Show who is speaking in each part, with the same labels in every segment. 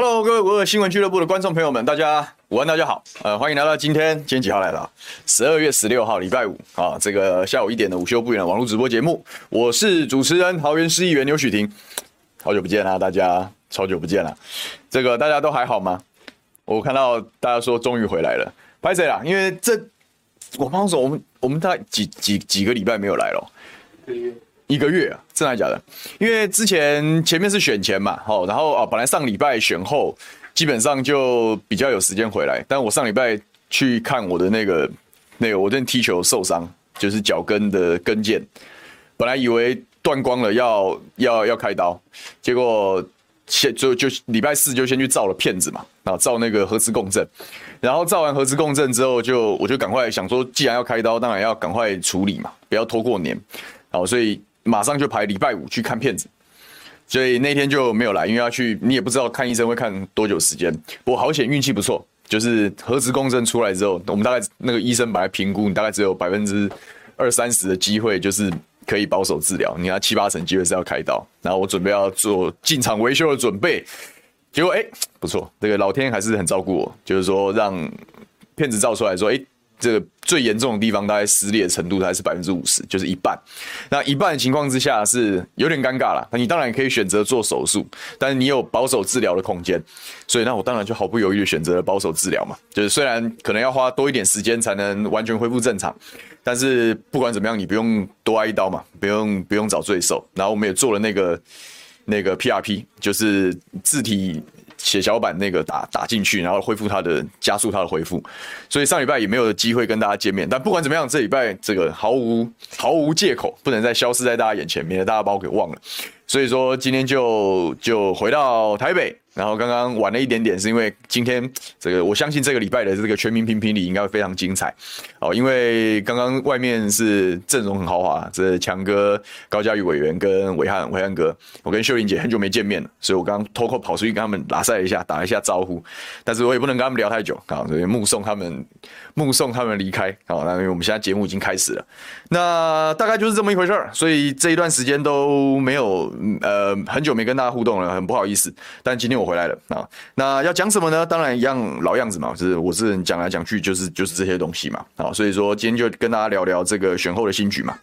Speaker 1: Hello，各位五二新闻俱乐部的观众朋友们，大家午安，大家好，呃，欢迎来到今天，今天几号来了？十二月十六号，礼拜五啊，这个下午一点的午休不远的网络直播节目，我是主持人桃园市议员刘许婷，好久不见啦，大家超久不见了，这个大家都还好吗？我看到大家说终于回来了，拍谁啦？因为这我帮说，我们我们大概几几几个礼拜没有来了，一个月。一个月啊，真的假的？因为之前前面是选前嘛，好，然后啊，本来上礼拜选后，基本上就比较有时间回来。但我上礼拜去看我的那个那个，我这踢球受伤，就是脚跟的跟腱，本来以为断光了要，要要开刀，结果先就就礼拜四就先去照了片子嘛，啊，照那个核磁共振，然后照完核磁共振之后就，就我就赶快想说，既然要开刀，当然要赶快处理嘛，不要拖过年，好，所以。马上就排礼拜五去看片子，所以那天就没有来，因为要去，你也不知道看医生会看多久时间。不过好险运气不错，就是核磁共振出来之后，我们大概那个医生把它评估，你大概只有百分之二三十的机会，就是可以保守治疗，你要七八成机会是要开刀。然后我准备要做进场维修的准备，结果哎、不错，这个老天还是很照顾我，就是说让片子照出来说哎。这个最严重的地方，大概撕裂的程度还是百分之五十，就是一半。那一半的情况之下是有点尴尬了。那你当然可以选择做手术，但是你有保守治疗的空间。所以那我当然就毫不犹豫的选择了保守治疗嘛。就是虽然可能要花多一点时间才能完全恢复正常，但是不管怎么样，你不用多挨一刀嘛，不用不用找罪受。然后我们也做了那个那个 PRP，就是自体。血小板那个打打进去，然后恢复它的加速它的恢复，所以上礼拜也没有机会跟大家见面。但不管怎么样，这礼拜这个毫无毫无借口，不能再消失在大家眼前，免得大家把我给忘了。所以说今天就就回到台北。然后刚刚晚了一点点，是因为今天这个我相信这个礼拜的这个全民评评理应该会非常精彩。哦，因为刚刚外面是阵容很豪华，这强哥、高嘉宇委员跟伟汉、伟汉哥，我跟秀玲姐很久没见面了，所以我刚刚偷偷跑出去跟他们拉赛一下，打一下招呼，但是我也不能跟他们聊太久啊，所以目送他们目送他们离开。好，那因为我们现在节目已经开始了，那大概就是这么一回事儿，所以这一段时间都没有呃很久没跟大家互动了，很不好意思，但今天我。回来了啊，那要讲什么呢？当然一样老样子嘛，就是我是讲来讲去就是就是这些东西嘛啊，所以说今天就跟大家聊聊这个选后的新局嘛，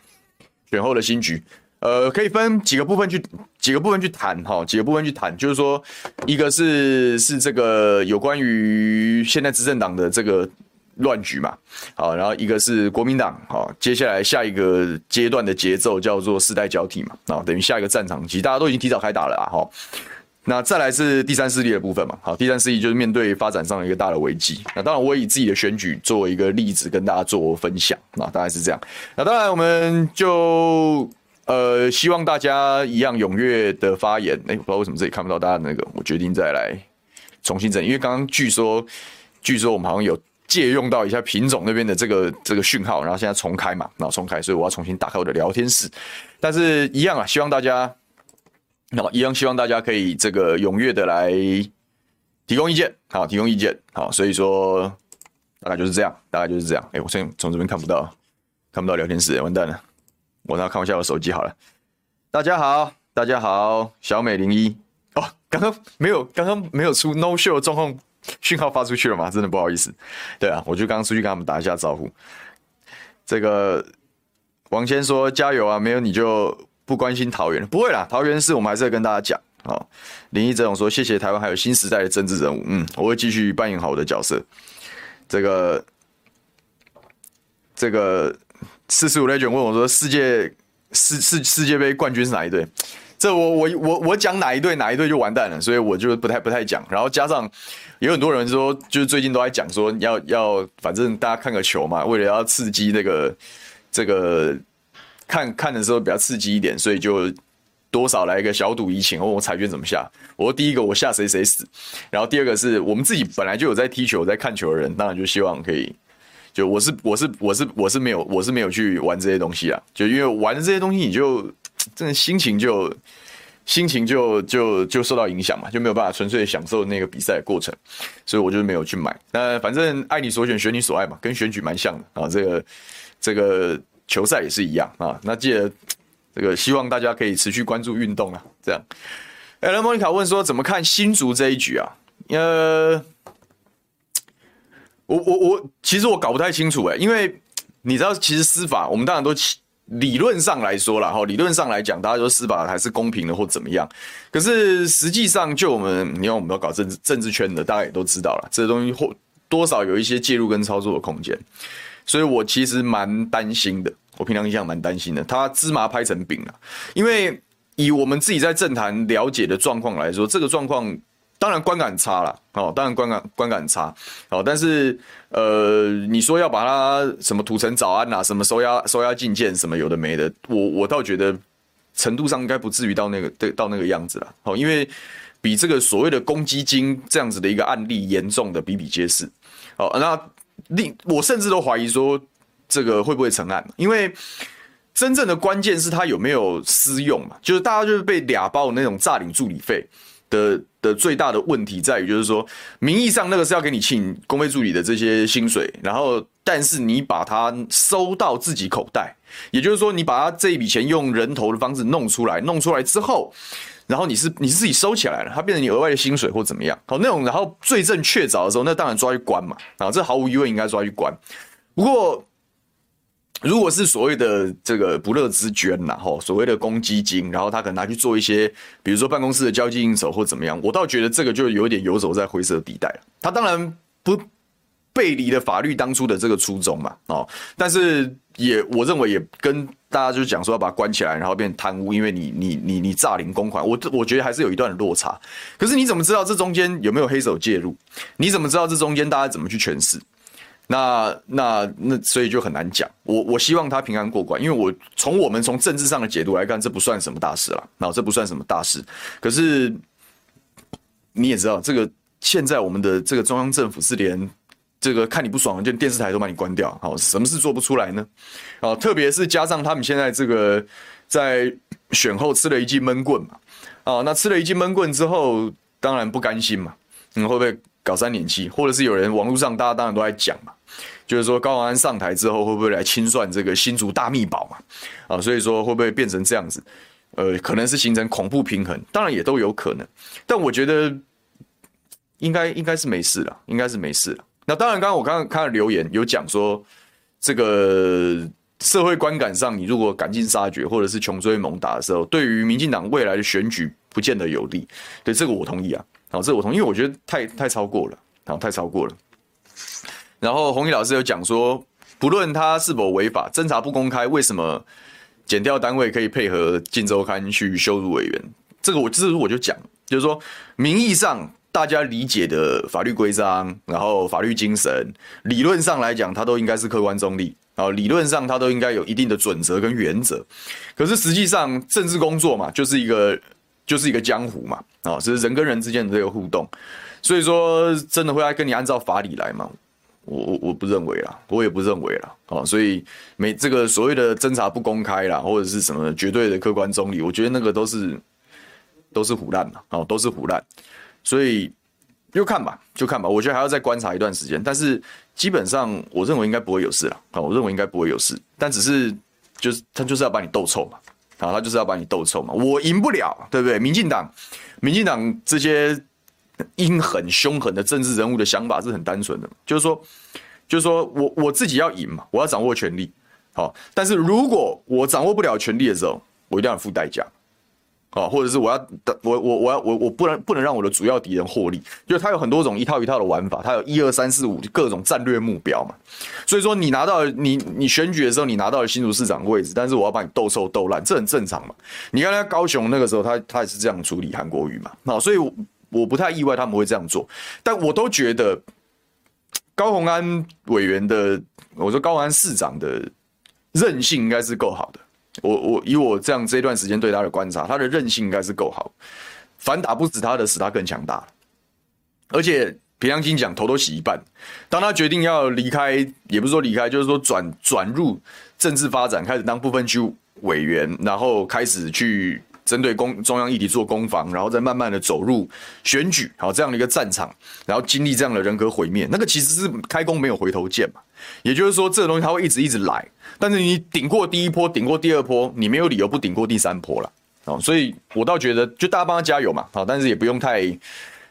Speaker 1: 选后的新局，呃，可以分几个部分去几个部分去谈哈，几个部分去谈，就是说一个是是这个有关于现在执政党的这个乱局嘛，好，然后一个是国民党，好，接下来下一个阶段的节奏叫做世代交替嘛，啊，等于下一个战场其实大家都已经提早开打了啊，哈。那再来是第三势力的部分嘛，好，第三势力就是面对发展上的一个大的危机。那当然，我以自己的选举作为一个例子跟大家做分享，那大概是这样。那当然，我们就呃希望大家一样踊跃的发言。哎、不知道为什么这里看不到大家那个，我决定再来重新整，因为刚刚据说据说我们好像有借用到一下品种那边的这个这个讯号，然后现在重开嘛，然后重开，所以我要重新打开我的聊天室。但是一样啊，希望大家。好，一样希望大家可以这个踊跃的来提供意见，好，提供意见，好，所以说大概就是这样，大概就是这样。哎、我现在从这边看不到，看不到聊天室，完蛋了，我要看一下我手机好了。大家好，大家好，小美零一哦，刚刚没有，刚刚没有出 no show 状况讯号发出去了吗？真的不好意思。对啊，我就刚刚出去跟他们打一下招呼。这个王谦说加油啊，没有你就。不关心桃园，不会啦。桃园市我们还是要跟大家讲。好，林义哲总说谢谢台湾还有新时代的政治人物。嗯，我会继续扮演好我的角色。这个这个四十五 Legend 问我说世界世世世界杯冠军是哪一队？这我我我我讲哪一队哪一队就完蛋了，所以我就不太不太讲。然后加上有很多人说，就是最近都在讲说要要反正大家看个球嘛，为了要刺激那个这个。看看的时候比较刺激一点，所以就多少来一个小赌怡情，问我彩券怎么下。我说第一个我下谁谁死，然后第二个是我们自己本来就有在踢球、在看球的人，当然就希望可以。就我是我是我是我是没有我是没有去玩这些东西啊，就因为玩的这些东西，你就真的心情就心情就就就受到影响嘛，就没有办法纯粹享受那个比赛过程，所以我就没有去买。那反正爱你所选，选你所爱嘛，跟选举蛮像的啊。这个这个。球赛也是一样啊，那记得这个，希望大家可以持续关注运动啊。这样，艾伦莫妮卡问说，怎么看新竹这一局啊？呃，我我我，其实我搞不太清楚哎，因为你知道，其实司法我们当然都理论上来说了哈，理论上来讲，大家说司法还是公平的或怎么样。可是实际上，就我们你看，我们要搞政治政治圈的，大家也都知道了，这东西或多少有一些介入跟操作的空间。所以我其实蛮担心的，我平常印象蛮担心的，他芝麻拍成饼了，因为以我们自己在政坛了解的状况来说，这个状况。当然观感差了，哦，当然观感观感差，哦，但是呃，你说要把它什么土城早安呐、啊，什么收押收押禁见，什么有的没的，我我倒觉得程度上应该不至于到那个对到那个样子了，哦，因为比这个所谓的公积金这样子的一个案例严重的比比皆是，哦，那另我甚至都怀疑说这个会不会成案，因为真正的关键是他有没有私用嘛，就是大家就是被俩包那种诈领助理费的。的最大的问题在于，就是说，名义上那个是要给你请公费助理的这些薪水，然后，但是你把它收到自己口袋，也就是说，你把他这一笔钱用人头的方式弄出来，弄出来之后，然后你是你是自己收起来了，它变成你额外的薪水或怎么样？好，那种然后罪证确凿的时候，那当然抓去关嘛，啊，这毫无疑问应该抓去关。不过。如果是所谓的这个不乐之捐呐，吼，所谓的公积金，然后他可能拿去做一些，比如说办公室的交际应酬或怎么样，我倒觉得这个就有点游走在灰色地带了。他当然不背离了法律当初的这个初衷嘛，哦，但是也我认为也跟大家就讲说要把它关起来，然后变贪污，因为你你你你诈领公款，我我觉得还是有一段的落差。可是你怎么知道这中间有没有黑手介入？你怎么知道这中间大家怎么去诠释？那那那，所以就很难讲。我我希望他平安过关，因为我从我们从政治上的解读来看，这不算什么大事了。那这不算什么大事。可是你也知道，这个现在我们的这个中央政府是连这个看你不爽，就电视台都把你关掉。好，什么事做不出来呢？啊，特别是加上他们现在这个在选后吃了一记闷棍嘛。啊，那吃了一记闷棍之后，当然不甘心嘛。你会不会？搞三年期，或者是有人网络上大家当然都在讲嘛，就是说高安上台之后会不会来清算这个新竹大秘宝嘛？啊，所以说会不会变成这样子？呃，可能是形成恐怖平衡，当然也都有可能。但我觉得应该应该是没事了，应该是没事了。那当然，刚刚我刚刚看到留言有讲说，这个社会观感上，你如果赶尽杀绝或者是穷追猛打的时候，对于民进党未来的选举不见得有利。对，这个我同意啊。好，这我同意，因为我觉得太太超过了，好，太超过了。然后弘毅老师有讲说，不论他是否违法，侦查不公开，为什么减调单位可以配合《镜周刊》去羞辱委员？这个我这是我就讲，就是说，名义上大家理解的法律规章，然后法律精神，理论上来讲，它都应该是客观中立，然后理论上它都应该有一定的准则跟原则。可是实际上，政治工作嘛，就是一个。就是一个江湖嘛，啊，是人跟人之间的这个互动，所以说真的会来跟你按照法理来吗？我我我不认为啦，我也不认为啦，啊，所以没这个所谓的侦查不公开啦，或者是什么绝对的客观中立，我觉得那个都是都是唬烂嘛，哦，都是唬烂，所以就看吧，就看吧，我觉得还要再观察一段时间，但是基本上我认为应该不会有事了，啊，我认为应该不会有事，但只是就是他就是要把你斗臭嘛。啊，他就是要把你斗臭嘛，我赢不了，对不对？民进党，民进党这些阴狠凶狠的政治人物的想法是很单纯的，就是说，就是说我我自己要赢嘛，我要掌握权力，好，但是如果我掌握不了权力的时候，我一定要付代价。啊，或者是我要的我我我要我我不能不能让我的主要敌人获利，就是他有很多种一套一套的玩法，他有一二三四五各种战略目标嘛。所以说你拿到你你选举的时候，你拿到了新竹市长的位置，但是我要把你斗臭斗烂，这很正常嘛。你看他高雄那个时候，他他也是这样处理韩国瑜嘛。那所以我不太意外他们会这样做，但我都觉得高虹安委员的，我说高虹安市长的韧性应该是够好的。我我以我这样这段时间对他的观察，他的韧性应该是够好，反打不死他的，使他更强大。而且平良心讲，头都洗一半。当他决定要离开，也不是说离开，就是说转转入政治发展，开始当部分区委员，然后开始去针对公中央议题做攻防，然后再慢慢的走入选举，好这样的一个战场，然后经历这样的人格毁灭，那个其实是开弓没有回头箭嘛。也就是说，这个东西它会一直一直来。但是你顶过第一波，顶过第二波，你没有理由不顶过第三波了，哦，所以我倒觉得就大家帮他加油嘛，好，但是也不用太，也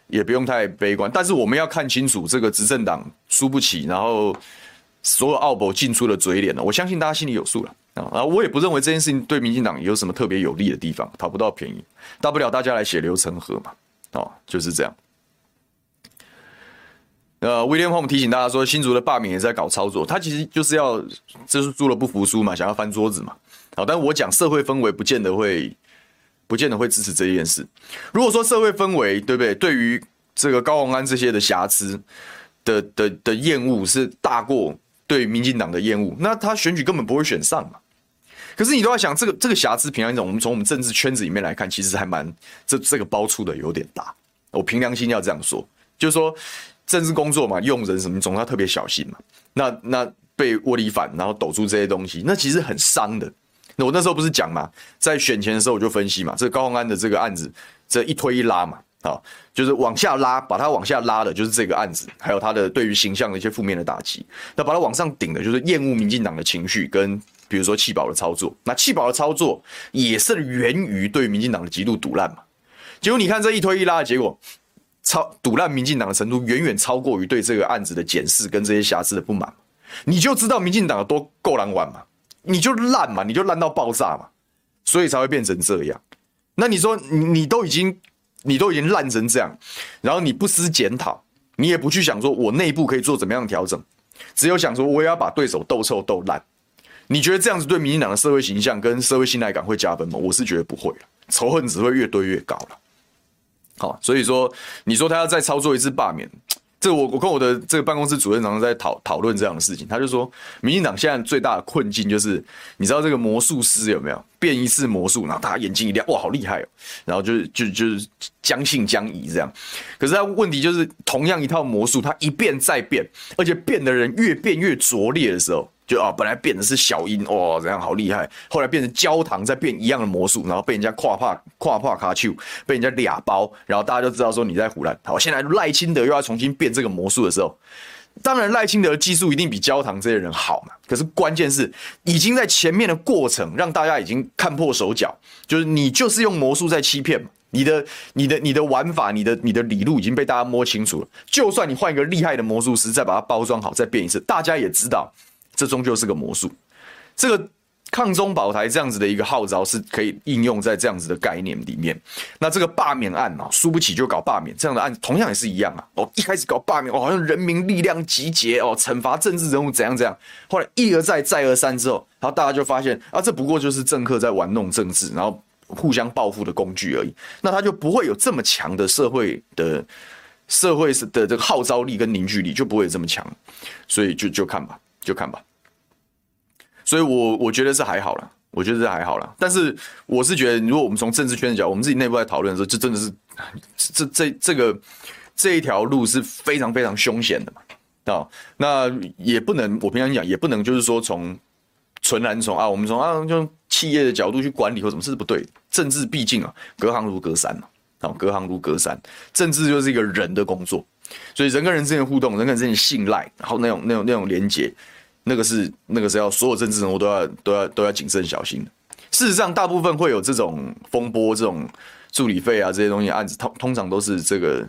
Speaker 1: 也不用太悲观，但是我们要看清楚这个执政党输不起，然后所有奥博进出的嘴脸了。我相信大家心里有数了啊。我也不认为这件事情对民进党有什么特别有利的地方，讨不到便宜，大不了大家来血流成河嘛。哦，就是这样。呃，威廉洪提醒大家说，新竹的罢免也在搞操作，他其实就是要就是输了不服输嘛，想要翻桌子嘛。好，但我讲社会氛围不见得会。不见得会支持这件事。如果说社会氛围，对不对？对于这个高虹安这些的瑕疵的的的厌恶是大过对民进党的厌恶，那他选举根本不会选上嘛。可是你都要想，这个这个瑕疵，平常一种，我们从我们政治圈子里面来看，其实还蛮这这个包出的有点大。我凭良心要这样说，就是说政治工作嘛，用人什么总要特别小心嘛。那那被窝里反，然后抖出这些东西，那其实很伤的。那我那时候不是讲嘛，在选前的时候我就分析嘛，这高虹安的这个案子，这一推一拉嘛，啊，就是往下拉，把它往下拉的就是这个案子，还有他的对于形象的一些负面的打击。那把它往上顶的就是厌恶民进党的情绪跟比如说弃保的操作。那弃保的操作也是源于对民进党的极度赌烂嘛。结果你看这一推一拉的结果，超赌烂民进党的程度远远超过于对这个案子的检视跟这些瑕疵的不满，你就知道民进党有多够狼玩嘛。你就烂嘛，你就烂到爆炸嘛，所以才会变成这样。那你说你你都已经你都已经烂成这样，然后你不思检讨，你也不去想说我内部可以做怎么样调整，只有想说我也要把对手斗臭斗烂。你觉得这样子对民进党的社会形象跟社会信赖感会加分吗？我是觉得不会，仇恨只会越堆越高了。好，所以说你说他要再操作一次罢免。这我我跟我的这个办公室主任常常在讨讨论这样的事情，他就说，民进党现在最大的困境就是，你知道这个魔术师有没有变一次魔术，然后大家眼睛一亮，哇，好厉害哦，然后就就就是将信将疑这样。可是他问题就是，同样一套魔术，他一变再变，而且变的人越变越拙劣的时候。就啊，本来变的是小樱，哇，这样好厉害。后来变成焦糖，再变一样的魔术，然后被人家跨帕跨帕卡丘，被人家俩包，然后大家就知道说你在唬烂。好，现在赖清德又要重新变这个魔术的时候，当然赖清德的技术一定比焦糖这些人好嘛。可是关键是，已经在前面的过程让大家已经看破手脚，就是你就是用魔术在欺骗嘛。你的、你的、你的玩法，你的、你的理路已经被大家摸清楚了。就算你换一个厉害的魔术师，再把它包装好，再变一次，大家也知道。这终究是个魔术，这个抗中保台这样子的一个号召是可以应用在这样子的概念里面。那这个罢免案嘛，输不起就搞罢免，这样的案子同样也是一样啊。哦，一开始搞罢免，哦，好像人民力量集结，哦，惩罚政治人物怎样怎样。后来一而再，再而三之后，然后大家就发现啊，这不过就是政客在玩弄政治，然后互相报复的工具而已。那他就不会有这么强的社会的社会的这个号召力跟凝聚力，就不会这么强。所以就就看吧。就看吧，所以我，我觉得是还好了，我觉得是还好了。但是，我是觉得，如果我们从政治圈的角度，我们自己内部在讨论的时候，就真的是这这这个这一条路是非常非常凶险的嘛。啊，那也不能，我平常讲也不能，就是说从纯然从啊，我们从啊，就企业的角度去管理或什么，这是不对。政治毕竟啊，隔行如隔山嘛，啊，隔行如隔山，政治就是一个人的工作。所以人跟人之间的互动，人跟人之间的信赖，然后那种那种那种连接，那个是那个是要所有政治人物都要都要都要谨慎小心。事实上，大部分会有这种风波、这种助理费啊这些东西案子，通通常都是这个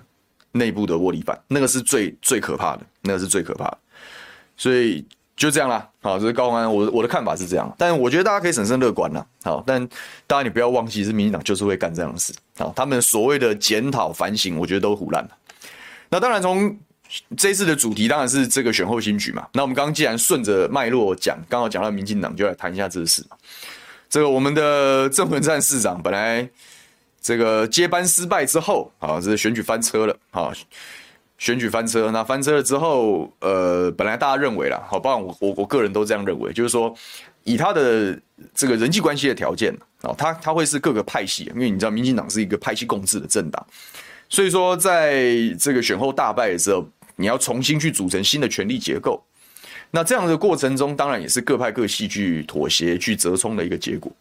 Speaker 1: 内部的窝里反，那个是最最可怕的，那个是最可怕的。所以就这样啦，好，这是高虹安，我我的看法是这样，但我觉得大家可以审慎乐观啦，好，但当然你不要忘记，是民进党就是会干这样的事，好，他们所谓的检讨反省，我觉得都胡烂了。那当然，从这次的主题当然是这个选后新局嘛。那我们刚刚既然顺着脉络讲，刚好讲到民进党，就来谈一下这个事嘛。这个我们的郑文灿市长本来这个接班失败之后，啊，这选举翻车了，啊，选举翻车。那翻车了之后，呃，本来大家认为啦，好，包括我我我个人都这样认为，就是说以他的这个人际关系的条件，啊，他他会是各个派系，因为你知道民进党是一个派系共治的政党。所以说，在这个选后大败的时候，你要重新去组成新的权力结构。那这样的过程中，当然也是各派各系去妥协、去折冲的一个结果。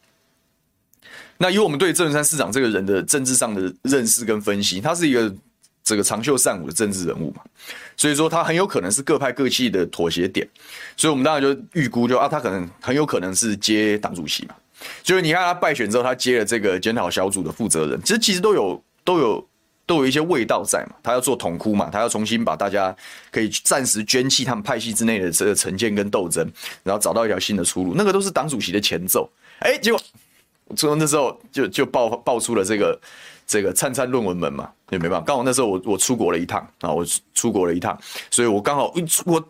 Speaker 1: 那以我们对郑文灿市长这个人的政治上的认识跟分析，他是一个这个长袖善舞的政治人物嘛，所以说他很有可能是各派各系的妥协点。所以我们当然就预估就，就啊，他可能很有可能是接党主席嘛。就是你看他败选之后，他接了这个检讨小组的负责人，其实其实都有都有。都有一些味道在嘛，他要做统哭嘛，他要重新把大家可以暂时捐弃他们派系之内的这个成见跟斗争，然后找到一条新的出路。那个都是党主席的前奏。哎、结果从那时候就就爆爆出了这个这个灿灿论文门嘛，也没办法。刚好那时候我我出国了一趟啊，我出国了一趟，所以我刚好一出我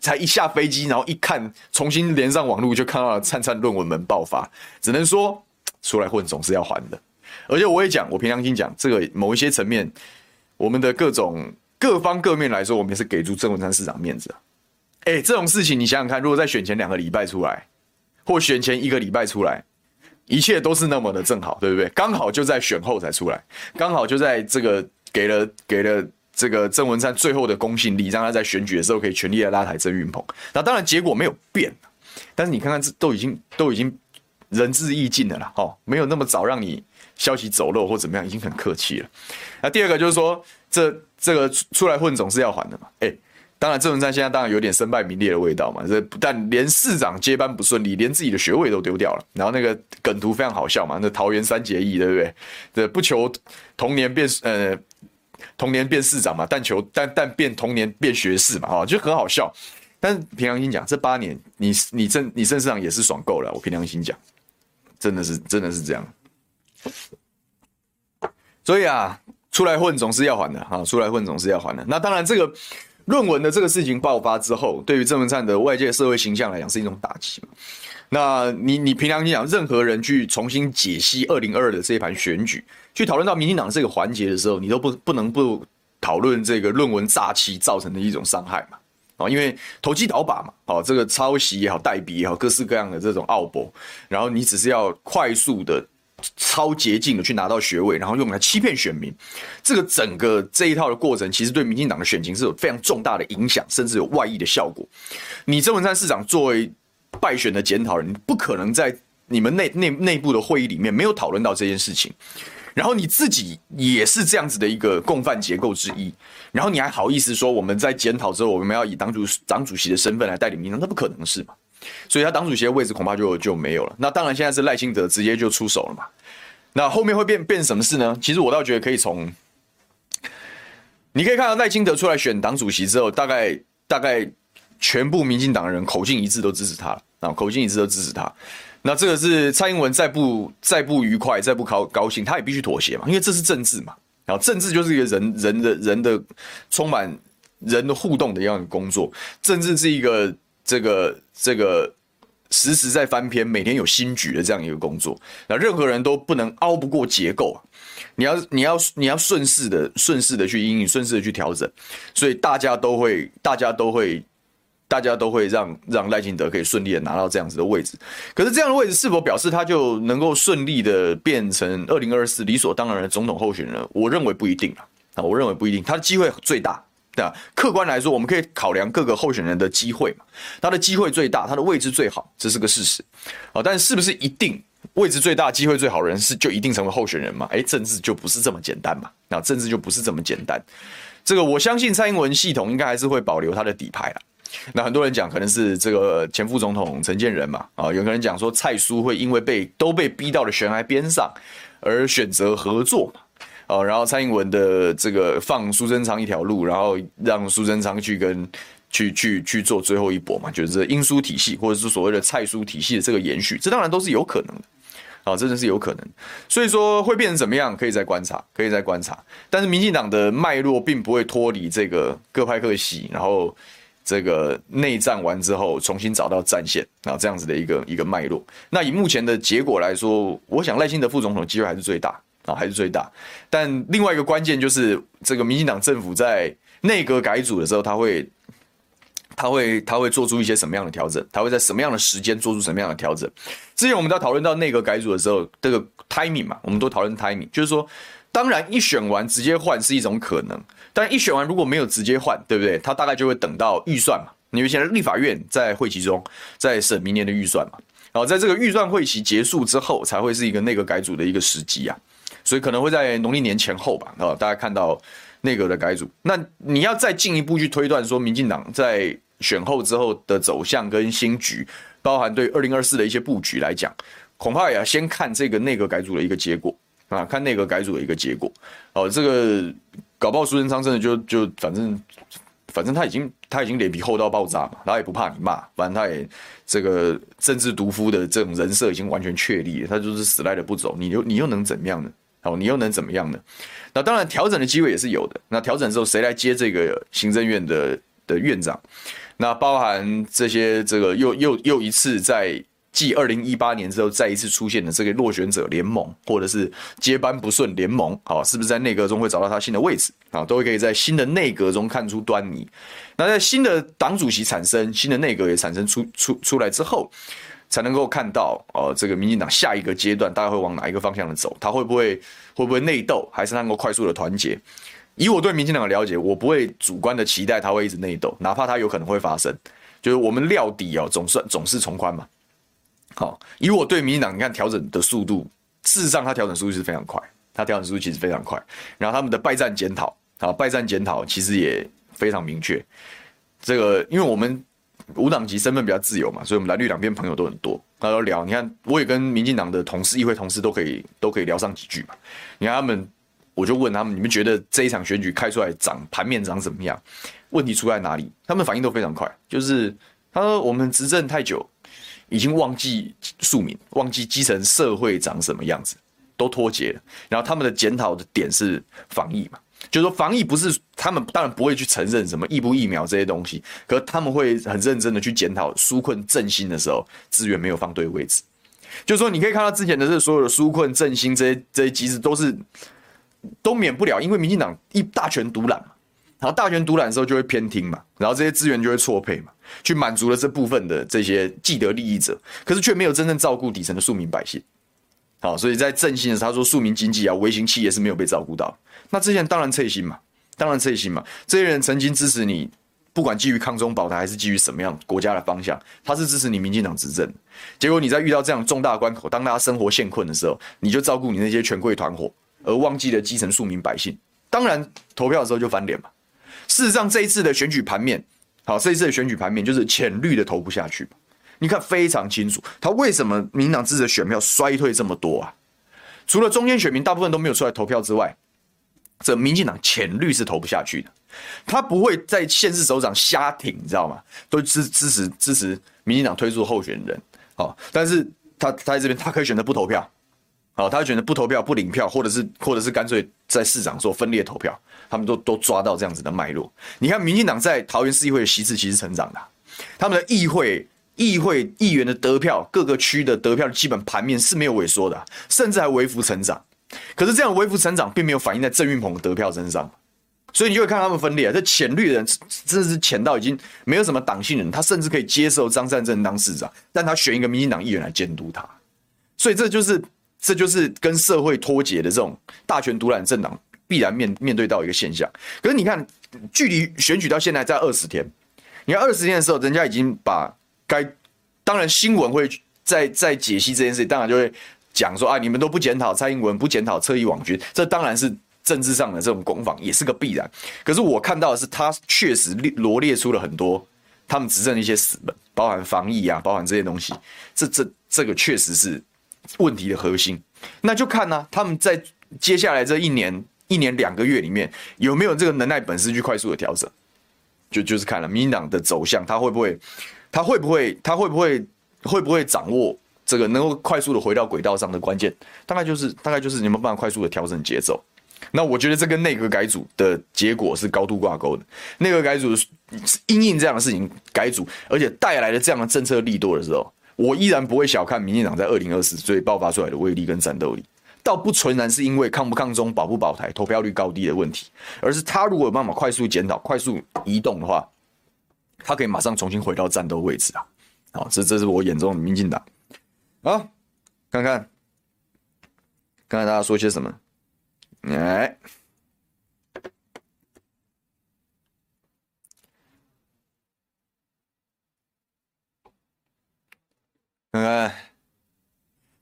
Speaker 1: 才一下飞机，然后一看，重新连上网络，就看到了灿灿论文门爆发。只能说出来混总是要还的。而且我也讲，我凭良心讲，这个某一些层面，我们的各种各方各面来说，我们也是给足郑文山市长面子啊。哎，这种事情你想想看，如果在选前两个礼拜出来，或选前一个礼拜出来，一切都是那么的正好，对不对？刚好就在选后才出来，刚好就在这个给了给了这个郑文灿最后的公信力，让他在选举的时候可以全力的拉抬郑运鹏。那当然结果没有变，但是你看看这都已经都已经仁至义尽的了啦，哦，没有那么早让你。消息走漏或怎么样，已经很客气了。那第二个就是说，这这个出来混总是要还的嘛。哎，当然郑文灿现在当然有点身败名裂的味道嘛。这但连市长接班不顺利，连自己的学位都丢掉了。然后那个梗图非常好笑嘛，那桃园三结义对不对？这不求同年变呃同年变市长嘛，但求但但变同年变学士嘛，啊，就很好笑。但是凭良心讲，这八年你你郑你郑市长也是爽够了。我凭良心讲，真的是真的是这样。所以啊，出来混总是要还的啊！出来混总是要还的。那当然，这个论文的这个事情爆发之后，对于郑文灿的外界社会形象来讲是一种打击嘛。那你你平常心讲，任何人去重新解析二零二二的这一盘选举，去讨论到民进党这个环节的时候，你都不不能不讨论这个论文诈欺造成的一种伤害嘛？啊，因为投机倒把嘛，哦，这个抄袭也好，代笔也好，各式各样的这种奥博，然后你只是要快速的。超捷径的去拿到学位，然后用来欺骗选民，这个整个这一套的过程，其实对民进党的选情是有非常重大的影响，甚至有外溢的效果。你郑文灿市长作为败选的检讨人，你不可能在你们内内内部的会议里面没有讨论到这件事情，然后你自己也是这样子的一个共犯结构之一，然后你还好意思说我们在检讨之后，我们要以党主党主席的身份来带领民众，那不可能是嘛？所以他党主席的位置恐怕就就没有了。那当然，现在是赖清德直接就出手了嘛。那后面会变变什么事呢？其实我倒觉得可以从，你可以看到赖清德出来选党主席之后，大概大概全部民进党的人口径一致都支持他了啊，口径一致都支持他。那这个是蔡英文再不再不愉快，再不高高兴，他也必须妥协嘛，因为这是政治嘛。然后政治就是一个人人的人的充满人的互动的一样的工作，政治是一个。这个这个时时在翻篇，每天有新局的这样一个工作，那任何人都不能拗不过结构啊！你要你要你要顺势的顺势的去因应，顺势的去调整，所以大家都会大家都会大家都会让让赖清德可以顺利的拿到这样子的位置。可是这样的位置是否表示他就能够顺利的变成二零二四理所当然的总统候选人？我认为不一定！啊，我认为不一定，他的机会最大。对，客观来说，我们可以考量各个候选人的机会嘛，他的机会最大，他的位置最好，这是个事实。啊，但是是不是一定位置最大、机会最好的人是就一定成为候选人嘛？诶，政治就不是这么简单嘛。那政治就不是这么简单。这个我相信蔡英文系统应该还是会保留他的底牌啦。那很多人讲可能是这个前副总统陈建仁嘛，啊，有个人讲说蔡苏会因为被都被逼到了悬崖边上而选择合作嘛。哦，然后蔡英文的这个放苏贞昌一条路，然后让苏贞昌去跟去去去做最后一搏嘛，就是这英苏体系或者是所谓的蔡苏体系的这个延续，这当然都是有可能的，啊，真的是有可能。所以说会变成怎么样，可以再观察，可以再观察。但是民进党的脉络并不会脱离这个各派各系，然后这个内战完之后重新找到战线啊，这样子的一个一个脉络。那以目前的结果来说，我想赖清德副总统机会还是最大。啊，还是最大，但另外一个关键就是，这个民进党政府在内阁改组的时候，他会，他会，他会做出一些什么样的调整？他会在什么样的时间做出什么样的调整？之前我们在讨论到内阁改组的时候，这个 timing 嘛，我们都讨论 timing，就是说，当然一选完直接换是一种可能，但一选完如果没有直接换，对不对？他大概就会等到预算嘛，因为现在立法院在会期中在审明年的预算嘛，然后在这个预算会期结束之后，才会是一个内阁改组的一个时机啊。所以可能会在农历年前后吧，啊，大家看到内阁的改组，那你要再进一步去推断说，民进党在选后之后的走向跟新局，包含对二零二四的一些布局来讲，恐怕也要先看这个内阁改组的一个结果，啊，看内阁改组的一个结果。哦，这个搞不好苏贞昌真的就就反正反正他已经他已经脸皮厚到爆炸嘛，他也不怕你骂，反正他也这个政治毒夫的这种人设已经完全确立了，他就是死赖着不走，你又你又能怎么样呢？哦，你又能怎么样呢？那当然调整的机会也是有的。那调整之后谁来接这个行政院的的院长？那包含这些这个又又又一次在。继二零一八年之后，再一次出现的这个落选者联盟，或者是接班不顺联盟，好，是不是在内阁中会找到他新的位置啊？都会可以在新的内阁中看出端倪。那在新的党主席产生，新的内阁也产生出出出来之后，才能够看到哦，这个民进党下一个阶段大概会往哪一个方向的走？他会不会会不会内斗，还是能够快速的团结？以我对民进党的了解，我不会主观的期待他会一直内斗，哪怕他有可能会发生，就是我们料底哦，总算总是从宽嘛。好，以我对民进党，你看调整的速度，事实上他调整速度是非常快，他调整速度其实非常快。然后他们的败战检讨，啊，败战检讨其实也非常明确。这个，因为我们无党籍身份比较自由嘛，所以我们蓝绿两边朋友都很多，大家都聊。你看，我也跟民进党的同事、议会同事都可以都可以聊上几句嘛。你看他们，我就问他们，你们觉得这一场选举开出来涨盘面涨怎么样？问题出在哪里？他们反应都非常快，就是他说我们执政太久。已经忘记庶民，忘记基层社会长什么样子，都脱节了。然后他们的检讨的点是防疫嘛，就是说防疫不是他们当然不会去承认什么疫不疫苗这些东西，可他们会很认真的去检讨纾困振兴的时候资源没有放对位置。就是说你可以看到之前的这所有的纾困振兴这些这些机制都是都免不了，因为民进党一大权独揽嘛，然后大权独揽的时候就会偏听嘛，然后这些资源就会错配嘛。去满足了这部分的这些既得利益者，可是却没有真正照顾底层的庶民百姓。好，所以在振兴的时候，他说庶民经济啊，微型企业是没有被照顾到。那这些人当然脆心嘛，当然脆心嘛。这些人曾经支持你，不管基于抗中保台还是基于什么样国家的方向，他是支持你民进党执政。结果你在遇到这样重大关口，当大家生活陷困的时候，你就照顾你那些权贵团伙，而忘记了基层庶民百姓。当然投票的时候就翻脸嘛。事实上，这一次的选举盘面。好，这一次的选举盘面就是浅绿的投不下去，你看非常清楚，他为什么民进党支持的选票衰退这么多啊？除了中间选民大部分都没有出来投票之外，这民进党浅绿是投不下去的。他不会在县市首长瞎挺，你知道吗？都支支持支持民进党推出候选人。好，但是他他在这边他可以选择不投票。好，他选择不投票、不领票，或者是或者是干脆在市长做分裂投票，他们都都抓到这样子的脉络。你看，民进党在桃园市议会的席次其实成长的，他们的议会议会议员的得票，各个区的得票的基本盘面是没有萎缩的，甚至还微幅成长。可是这样微幅成长并没有反映在郑运鹏的得票身上，所以你就会看他们分裂。这浅绿的人真的是浅到已经没有什么党性人，他甚至可以接受张善政当市长，但他选一个民进党议员来监督他，所以这就是。这就是跟社会脱节的这种大权独揽政党必然面面对到一个现象。可是你看，距离选举到现在在二十天，你看二十天的时候，人家已经把该当然新闻会在在解析这件事，当然就会讲说啊，你们都不检讨蔡英文，不检讨侧翼网军，这当然是政治上的这种攻防，也是个必然。可是我看到的是，他确实罗列出了很多他们执政的一些死本，包含防疫啊，包含这些东西，这这这个确实是。问题的核心，那就看呢、他们在接下来这一年、一年两个月里面有没有这个能耐本事去快速的调整，就就是看了民进党的走向，他会不会，他会不会，他会不会，会不会掌握这个能够快速的回到轨道上的关键，大概就是大概就是你们办法快速的调整节奏。那我觉得这跟内阁改组的结果是高度挂钩的。内阁改组是因应这样的事情改组，而且带来了这样的政策力度的时候。我依然不会小看民进党在二零二四最爆发出来的威力跟战斗力，倒不纯然是因为抗不抗中、保不保台、投票率高低的问题，而是他如果有办法快速检讨、快速移动的话，他可以马上重新回到战斗位置啊！好，这这是我眼中的民进党。好，看看，看看大家说些什么，哎。看看，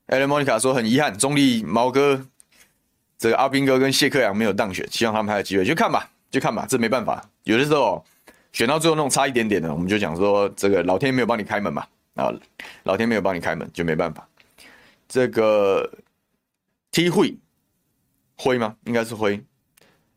Speaker 1: 艾伦莫妮卡说很遗憾，中立毛哥、这个阿兵哥跟谢克阳没有当选，希望他们还有机会，就看吧，就看吧，这没办法。有的时候选到最后那种差一点点的，我们就讲说这个老天没有帮你开门嘛，啊，老天没有帮你开门就没办法。这个 T 会灰吗？应该是灰。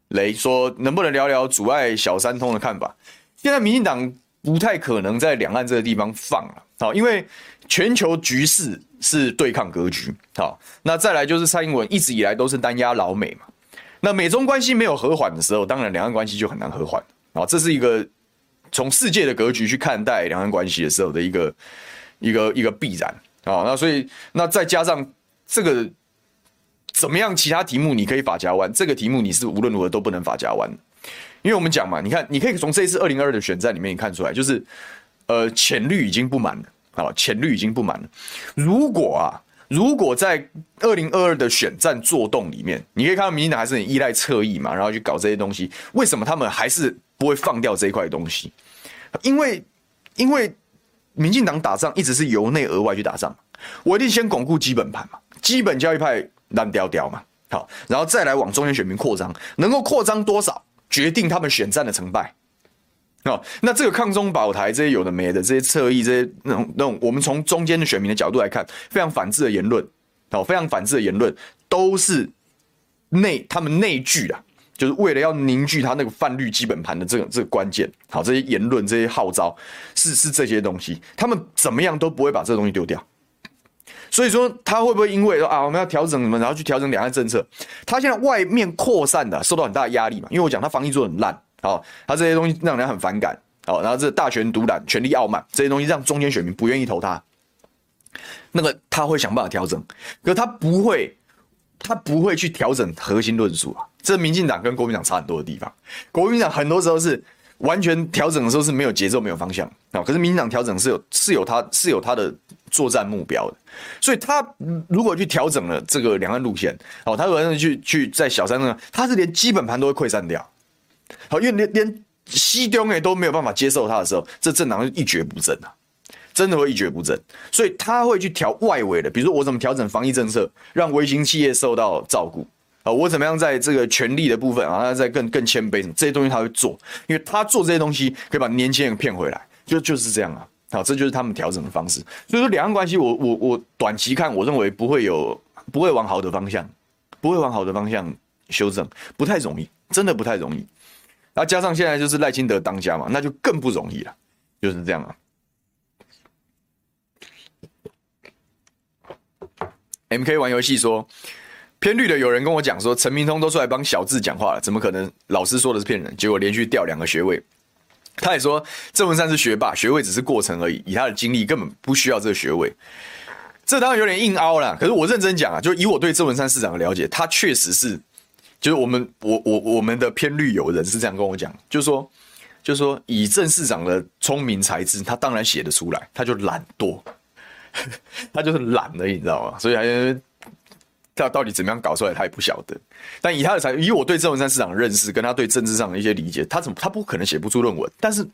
Speaker 1: 雷说能不能聊聊阻碍小三通的看法？现在民进党不太可能在两岸这个地方放了，好，因为全球局势是对抗格局，好，那再来就是蔡英文一直以来都是单压老美嘛，那美中关系没有和缓的时候，当然两岸关系就很难和缓，啊，这是一个从世界的格局去看待两岸关系的时候的一个一个一个必然，啊，那所以那再加上这个。怎么样？其他题目你可以法夹弯，这个题目你是无论如何都不能法夹弯，因为我们讲嘛，你看，你可以从这一次二零二二的选战里面看出来，就是呃浅绿已经不满了，好，浅绿已经不满了。如果啊，如果在二零二二的选战作动里面，你可以看到民进党还是很依赖侧翼嘛，然后去搞这些东西，为什么他们还是不会放掉这一块东西？因为因为民进党打仗一直是由内而外去打仗，我一定先巩固基本盘嘛，基本教育派。烂掉掉嘛，好，然后再来往中间选民扩张，能够扩张多少，决定他们选战的成败。哦，那这个抗中保台这些有的没的，这些侧翼，这些那种那种，我们从中间的选民的角度来看，非常反制的言论，好，非常反制的言论，都是内他们内聚啊，就是为了要凝聚他那个泛绿基本盘的这个这个关键。好，这些言论，这些号召，是是这些东西，他们怎么样都不会把这东西丢掉。所以说他会不会因为说啊，我们要调整什么，然后去调整两岸政策？他现在外面扩散的受到很大的压力嘛，因为我讲他防疫做的很烂，好，他这些东西让人很反感，好，然后这大权独揽、权力傲慢这些东西让中间选民不愿意投他，那个他会想办法调整，可他不会，他不会去调整核心论述啊。这民进党跟国民党差很多的地方，国民党很多时候是完全调整的时候是没有节奏、没有方向。啊，可是民进党调整是有是有他是有他的。作战目标的，所以他如果去调整了这个两岸路线，哦，他如果去去在小三上，他是连基本盘都会溃散掉，好，因为连连西中诶都没有办法接受他的时候，这政党就一蹶不振啊，真的会一蹶不振，所以他会去调外围的，比如说我怎么调整防疫政策，让微型企业受到照顾，啊，我怎么样在这个权力的部分啊，再更更谦卑什么这些东西他会做，因为他做这些东西可以把年轻人骗回来，就就是这样啊。好，这就是他们调整的方式。所以说，两岸关系，我我我短期看，我认为不会有，不会往好的方向，不会往好的方向修正，不太容易，真的不太容易。然后加上现在就是赖清德当家嘛，那就更不容易了，就是这样啊。MK 玩游戏说，偏绿的有人跟我讲说，陈明通都出来帮小智讲话了，怎么可能？老师说的是骗人，结果连续掉两个学位。他也说郑文山是学霸，学位只是过程而已。以他的经历，根本不需要这个学位。这当然有点硬凹了。可是我认真讲啊，就以我对郑文山市长的了解，他确实是，就是我们我我我们的偏绿友人是这样跟我讲，就是说，就是说以郑市长的聪明才智，他当然写得出来，他就懒惰，他就是懒而已，你知道吗？所以还。他到底怎么样搞出来，他也不晓得。但以他的才，以我对郑文山市长的认识，跟他对政治上的一些理解，他怎么他不可能写不出论文？但是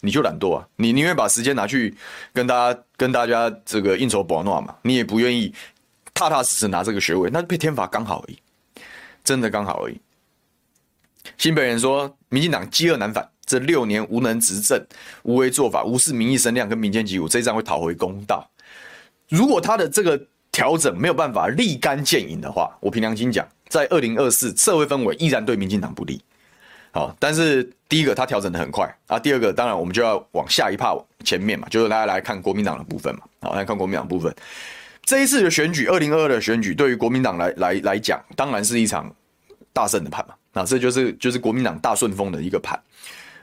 Speaker 1: 你就懒惰啊，你宁愿把时间拿去跟大家跟大家这个应酬博诺嘛，你也不愿意踏踏实实拿这个学位，那被天罚刚好而已，真的刚好而已。新北人说，民进党饥饿难返，这六年无能执政、无为做法、无视民意声量跟民间疾苦，这一仗会讨回公道。如果他的这个。调整没有办法立竿见影的话，我凭良心讲，在二零二四社会氛围依然对民进党不利。好，但是第一个他调整得很快啊，第二个当然我们就要往下一趴前面嘛，就是大家来看国民党的部分嘛。好，来看国民党部分，这一次的选举，二零二二的选举，对于国民党来来来讲，当然是一场大胜的盘嘛。那这就是就是国民党大顺风的一个盘。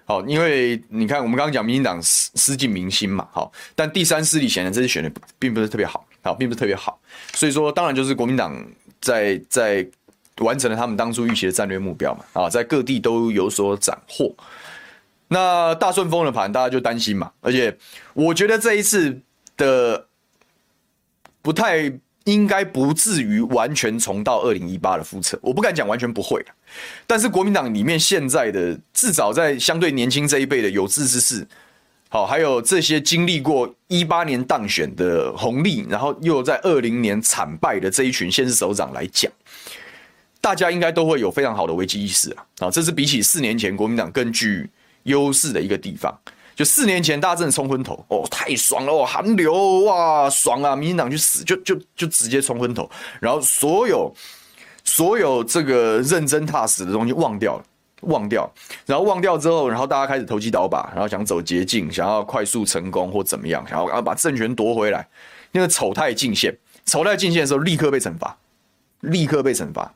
Speaker 1: 好，因为你看我们刚刚讲民进党失失尽民心嘛，好，但第三势力显然这次选的并不是特别好。好，并不是特别好，所以说当然就是国民党在在完成了他们当初预期的战略目标嘛，啊，在各地都有所斩获。那大顺风的盘，大家就担心嘛，而且我觉得这一次的不太应该不至于完全重蹈二零一八的覆辙，我不敢讲完全不会，但是国民党里面现在的至少在相对年轻这一辈的有志之士。好，还有这些经历过一八年当选的红利，然后又在二零年惨败的这一群县市首长来讲，大家应该都会有非常好的危机意识啊！啊，这是比起四年前国民党更具优势的一个地方。就四年前大家真的冲昏头哦，太爽了哦，韩流哇，爽啊！民进党去死，就就就直接冲昏头，然后所有。所有这个认真踏实的东西忘掉了，忘掉，然后忘掉之后，然后大家开始投机倒把，然后想走捷径，想要快速成功或怎么样，想要把政权夺回来，那个丑态尽现，丑态尽现的时候，立刻被惩罚，立刻被惩罚。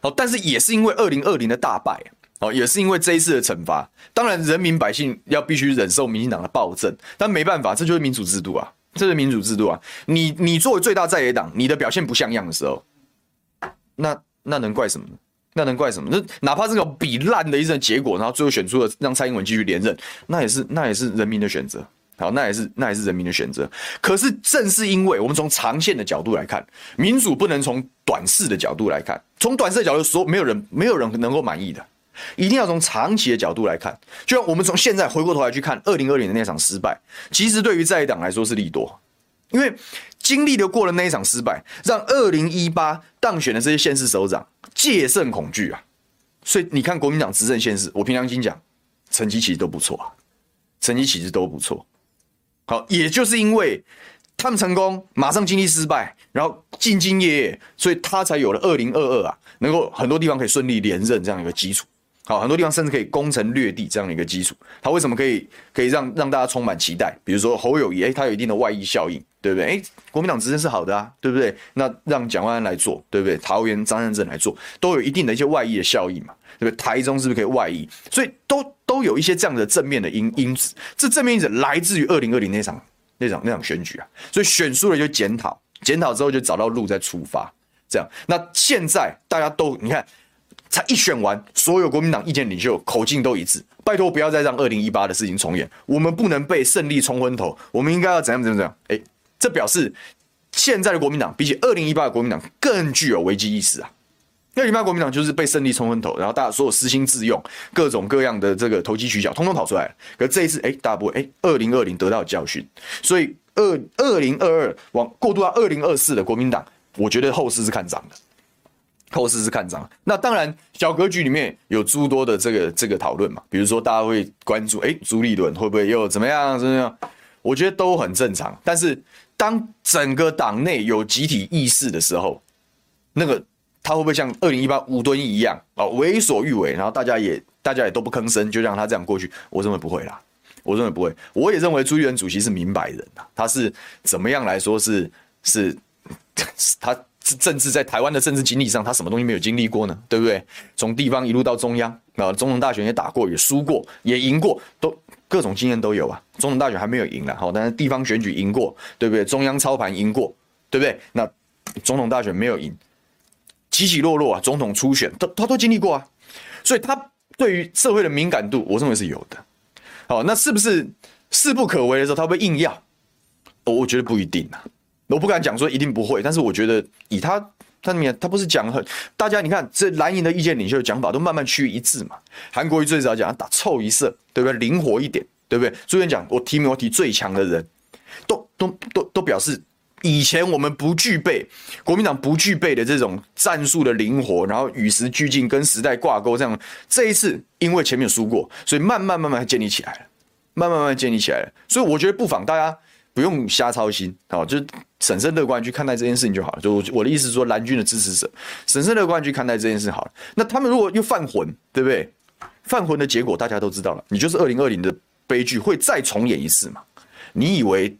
Speaker 1: 好，但是也是因为二零二零的大败，哦，也是因为这一次的惩罚，当然人民百姓要必须忍受民进党的暴政，但没办法，这就是民主制度啊。这是民主制度啊！你你作为最大在野党，你的表现不像样的时候，那那能怪什么呢？那能怪什么？那哪怕这种比烂的一阵结果，然后最后选出了让蔡英文继续连任，那也是那也是人民的选择。好，那也是那也是人民的选择。可是正是因为我们从长线的角度来看，民主不能从短视的角度来看，从短视的角度说，没有人没有人能够满意的。一定要从长期的角度来看，就像我们从现在回过头来去看二零二零的那场失败，其实对于在野党来说是利多，因为经历了过了那一场失败，让二零一八当选的这些县市首长戒慎恐惧啊，所以你看国民党执政县市，我凭良心讲，成绩其实都不错啊，成绩其实都不错。好，也就是因为他们成功，马上经历失败，然后兢兢业业，所以他才有了二零二二啊，能够很多地方可以顺利连任这样一个基础。好，很多地方甚至可以攻城略地这样的一个基础，他为什么可以可以让让大家充满期待？比如说侯友谊，哎，他有一定的外溢效应，对不对？哎，国民党执政是好的啊，对不对？那让蒋万安来做，对不对？桃园张善政来做，都有一定的一些外溢的效应嘛，对不对？台中是不是可以外溢？所以都都有一些这样的正面的因因子，这正面因子来自于二零二零那场那场那场选举啊，所以选输了就检讨，检讨之后就找到路再出发，这样。那现在大家都你看。才一选完，所有国民党意见领袖口径都一致，拜托不要再让二零一八的事情重演，我们不能被胜利冲昏头，我们应该要怎样怎样怎样？哎，这表示现在的国民党比起二零一八的国民党更具有危机意识啊！二零一八国民党就是被胜利冲昏头，然后大家所有私心自用，各种各样的这个投机取巧，通通跑出来了。可这一次，哎，大家不会，哎，二零二零得到教训，所以二二零二二往过渡到二零二四的国民党，我觉得后市是看涨的。后市是看涨，那当然小格局里面有诸多的这个这个讨论嘛，比如说大家会关注，哎，朱立伦会不会又怎么样怎么样？我觉得都很正常。但是当整个党内有集体意识的时候，那个他会不会像二零一八吴敦一样啊，为所欲为，然后大家也大家也都不吭声，就让他这样过去？我认为不会啦，我认为不会。我也认为朱立伦主席是明白人呐，他是怎么样来说是是 他。政治在台湾的政治经历上，他什么东西没有经历过呢？对不对？从地方一路到中央啊，总统大选也打过，也输过，也赢过，都各种经验都有啊。总统大选还没有赢了，好，但是地方选举赢过，对不对？中央操盘赢过，对不对？那总统大选没有赢，起起落落啊，总统初选，他他都经历过啊。所以他对于社会的敏感度，我认为是有的。好，那是不是势不可为的时候，他会硬要？我觉得不一定啊。我不敢讲说一定不会，但是我觉得以他他里面他不是讲很大家你看这蓝营的意见领袖讲法都慢慢趋于一致嘛。韩国瑜最早讲打凑一色，对不对？灵活一点，对不对？朱元讲我提名我提最强的人，都都都都表示以前我们不具备国民党不具备的这种战术的灵活，然后与时俱进跟时代挂钩这样。这一次因为前面输过，所以慢慢慢慢建立起来了，慢慢慢慢建立起来了。所以我觉得不妨大家。不用瞎操心，好，就是审慎乐观去看待这件事情就好了。就我的意思是说，蓝军的支持者审慎乐观去看待这件事好了。那他们如果又犯浑，对不对？犯浑的结果大家都知道了，你就是二零二零的悲剧会再重演一次嘛？你以为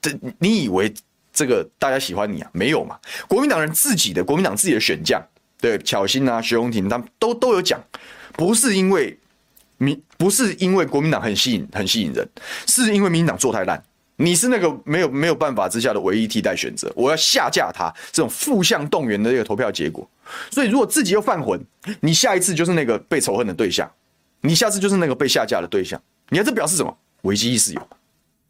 Speaker 1: 这？你以为这个大家喜欢你啊？没有嘛？国民党人自己的国民党自己的选将，对，巧心啊、徐荣庭他们都都有讲，不是因为民，不是因为国民党很吸引很吸引人，是因为民党做太烂。你是那个没有没有办法之下的唯一替代选择，我要下架他这种负向动员的这个投票结果。所以如果自己又犯浑，你下一次就是那个被仇恨的对象，你下次就是那个被下架的对象。你看这表示什么？危机意识有，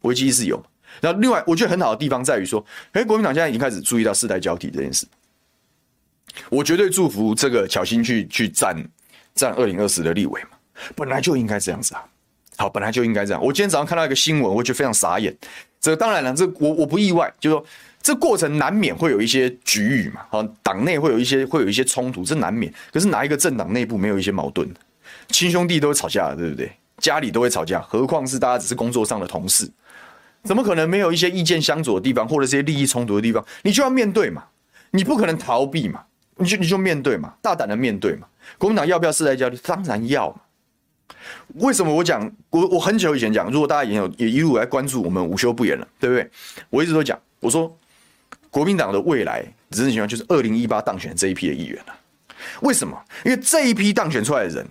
Speaker 1: 危机意识有。然后另外我觉得很好的地方在于说，哎，国民党现在已经开始注意到世代交替这件事。我绝对祝福这个巧心去去占占二零二四的立委嘛，本来就应该这样子啊。好，本来就应该这样。我今天早上看到一个新闻，我觉得非常傻眼。这当然了，这我我不意外，就是说这过程难免会有一些局域嘛，好，党内会有一些会有一些冲突，这难免。可是哪一个政党内部没有一些矛盾？亲兄弟都会吵架，对不对？家里都会吵架，何况是大家只是工作上的同事，怎么可能没有一些意见相左的地方，或者这些利益冲突的地方？你就要面对嘛，你不可能逃避嘛。你就你就面对嘛，大胆的面对嘛。国民党要不要世代交流？当然要嘛。为什么我讲我我很久以前讲，如果大家也有也一路来关注我们午休不演了，对不对？我一直都讲，我说国民党的未来执政情况就是二零一八当选这一批的议员了。为什么？因为这一批当选出来的人，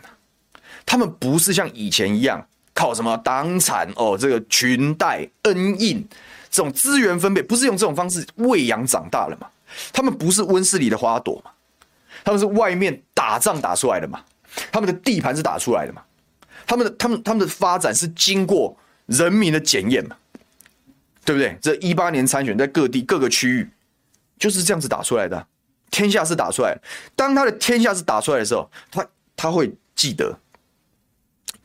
Speaker 1: 他们不是像以前一样靠什么党产哦，这个裙带恩印这种资源分配，不是用这种方式喂养长大了嘛？他们不是温室里的花朵嘛？他们是外面打仗打出来的嘛？他们的地盘是打出来的嘛？他们的他们他们的发展是经过人民的检验嘛？对不对？这一八年参选在各地各个区域就是这样子打出来的。天下是打出来的，当他的天下是打出来的时候，他他会记得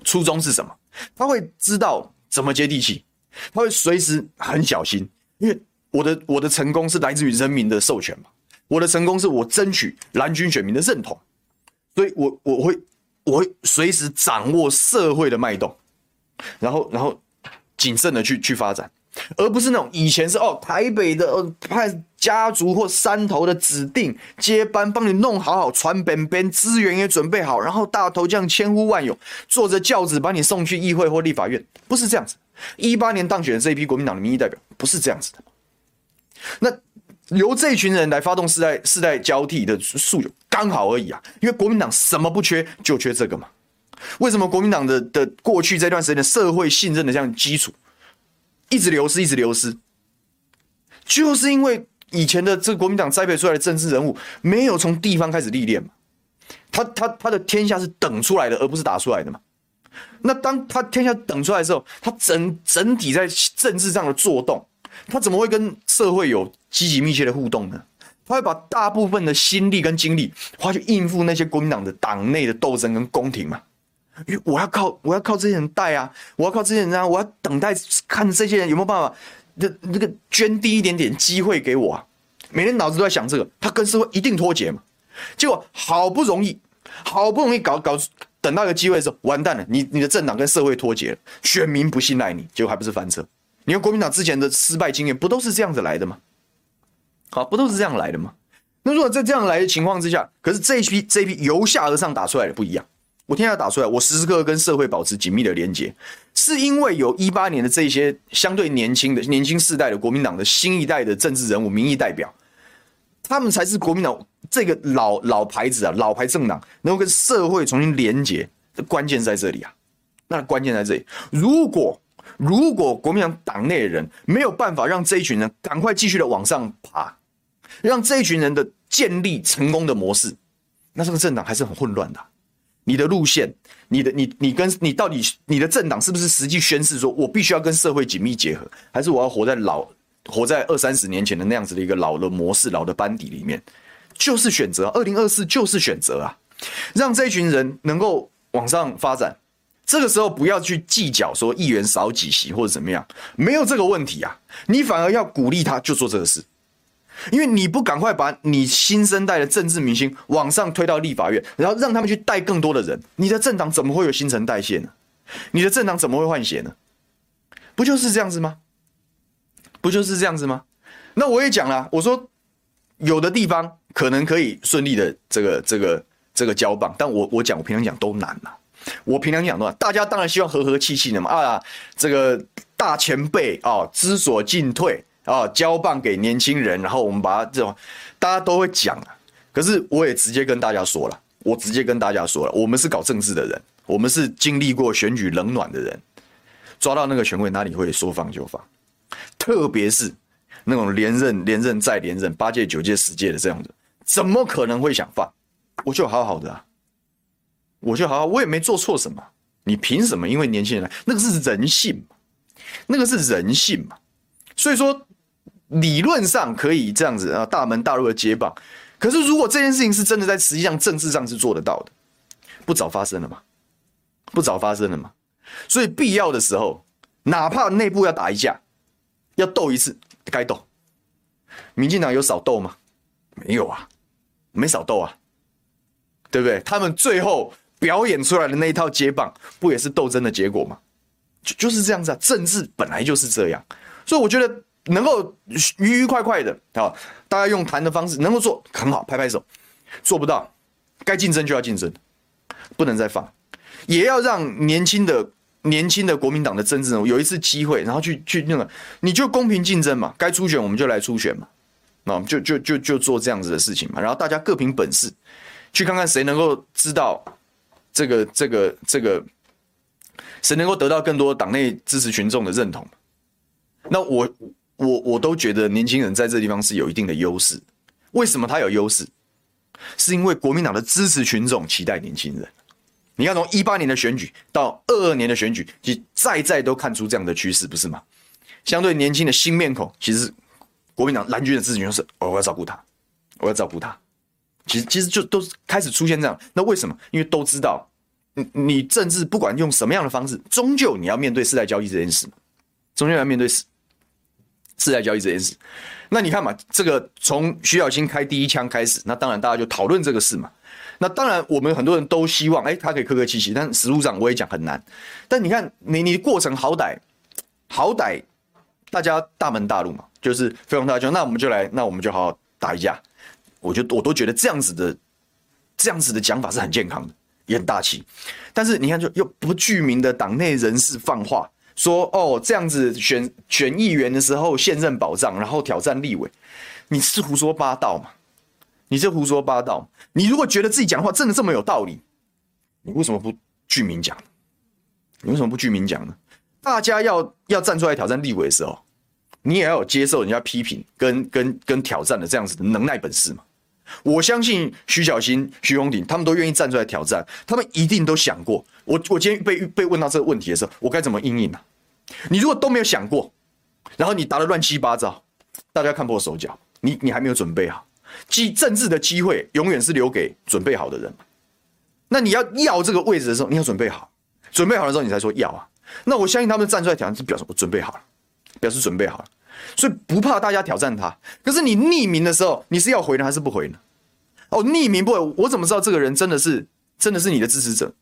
Speaker 1: 初衷是什么，他会知道怎么接地气，他会随时很小心，因为我的我的成功是来自于人民的授权嘛，我的成功是我争取蓝军选民的认同，所以我我会我会随时掌握社会的脉动，然后然后谨慎的去去发展。而不是那种以前是哦，台北的派家族或山头的指定接班，帮你弄好好传本本，资源也准备好，然后大头将千呼万勇，坐着轿子把你送去议会或立法院，不是这样子。一八年当选的这一批国民党的民意代表，不是这样子的。那由这群人来发动世代世代交替的诉求，刚好而已啊。因为国民党什么不缺，就缺这个嘛。为什么国民党的的过去这段时间的社会信任的这样基础？一直流失，一直流失，就是因为以前的这个国民党栽培出来的政治人物没有从地方开始历练嘛。他他他的天下是等出来的，而不是打出来的嘛。那当他天下等出来的时候，他整整体在政治上的作动，他怎么会跟社会有积极密切的互动呢？他会把大部分的心力跟精力花去应付那些国民党的党内的斗争跟宫廷嘛。因为我要靠我要靠这些人带啊，我要靠这些人啊，我要等待看这些人有没有办法，这这个捐递一点点机会给我啊，每天脑子都在想这个，他跟社会一定脱节嘛。结果好不容易，好不容易搞搞等到一个机会的时候，完蛋了，你你的政党跟社会脱节了，选民不信赖你，结果还不是翻车。你看国民党之前的失败经验，不都是这样子来的吗？好，不都是这样来的吗？那如果在这样来的情况之下，可是这一批这一批由下而上打出来的不一样。我天下打出来，我时时刻刻跟社会保持紧密的连接，是因为有一八年的这些相对年轻的年轻世代的国民党的新一代的政治人物、民意代表，他们才是国民党这个老老牌子啊，老牌政党能够跟社会重新连接的关键在这里啊。那关键在这里，如果如果国民党党内的人没有办法让这一群人赶快继续的往上爬，让这一群人的建立成功的模式，那这个政党还是很混乱的。你的路线，你的你你跟你到底你的政党是不是实际宣示说，我必须要跟社会紧密结合，还是我要活在老活在二三十年前的那样子的一个老的模式、老的班底里面？就是选择，二零二四就是选择啊，让这一群人能够往上发展。这个时候不要去计较说议员少几席或者怎么样，没有这个问题啊，你反而要鼓励他就做这个事。因为你不赶快把你新生代的政治明星往上推到立法院，然后让他们去带更多的人，你的政党怎么会有新陈代谢呢？你的政党怎么会换血呢？不就是这样子吗？不就是这样子吗？那我也讲了，我说有的地方可能可以顺利的这个这个这个交棒，但我我讲我平常讲都难嘛，我平常讲的话，大家当然希望和和气气的嘛啊，这个大前辈啊知所进退。啊，交棒给年轻人，然后我们把这种，大家都会讲啊。可是我也直接跟大家说了，我直接跟大家说了，我们是搞政治的人，我们是经历过选举冷暖的人，抓到那个权位哪里会说放就放？特别是那种连任、连任再连任、八届、九届、十届的这样子，怎么可能会想放？我就好好的啊，我就好好，我也没做错什么，你凭什么？因为年轻人来，那个是人性嘛，那个是人性嘛，所以说。理论上可以这样子啊，大门大路的接棒。可是如果这件事情是真的在实际上政治上是做得到的，不早发生了吗？不早发生了吗？所以必要的时候，哪怕内部要打一架，要斗一次，该斗。民进党有少斗吗？没有啊，没少斗啊，对不对？他们最后表演出来的那一套接棒，不也是斗争的结果吗？就就是这样子啊，政治本来就是这样。所以我觉得。能够愉愉快快的啊，大家用谈的方式能够做很好，拍拍手。做不到，该竞争就要竞争，不能再放，也要让年轻的年轻的国民党的政治人物有一次机会，然后去去那个，你就公平竞争嘛，该初选我们就来初选嘛，那就就就就做这样子的事情嘛，然后大家各凭本事，去看看谁能够知道这个这个这个，谁能够得到更多党内支持群众的认同，那我我我都觉得年轻人在这地方是有一定的优势，为什么他有优势？是因为国民党的支持群众期待年轻人。你看，从一八年的选举到二二年的选举，其实再再都看出这样的趋势，不是吗？相对年轻的新面孔，其实国民党蓝军的支持群众是，我要照顾他，我要照顾他。其实其实就都是开始出现这样。那为什么？因为都知道，你你政治不管用什么样的方式，终究你要面对世代交易这件事嘛，终究要面对世世代交易这件事。那你看嘛，这个从徐小新开第一枪开始，那当然大家就讨论这个事嘛。那当然我们很多人都希望，哎，他可以客客气气，但实务上我也讲很难。但你看，你你过程好歹好歹大家大门大路嘛，就是飞黄大江，那我们就来，那我们就好好打一架。我就我都觉得这样子的这样子的讲法是很健康的，也很大气。但是你看，就又不具名的党内人士放话。说哦，这样子选选议员的时候现任保障，然后挑战立委，你是胡说八道嘛？你是胡说八道。你如果觉得自己讲话真的这么有道理，你为什么不具名讲？你为什么不具名讲呢？大家要要站出来挑战立委的时候，你也要有接受人家批评跟跟跟挑战的这样子的能耐本事嘛？我相信徐小新、徐宏鼎他们都愿意站出来挑战，他们一定都想过。我我今天被被问到这个问题的时候，我该怎么应应呢？你如果都没有想过，然后你答得乱七八糟，大家看破手脚，你你还没有准备好。机政治的机会永远是留给准备好的人。那你要要这个位置的时候，你要准备好，准备好的时候你才说要啊。那我相信他们站出来挑战，是表示我准备好了，表示准备好了，所以不怕大家挑战他。可是你匿名的时候，你是要回呢还是不回呢？哦，匿名不回，我怎么知道这个人真的是真的是你的支持者？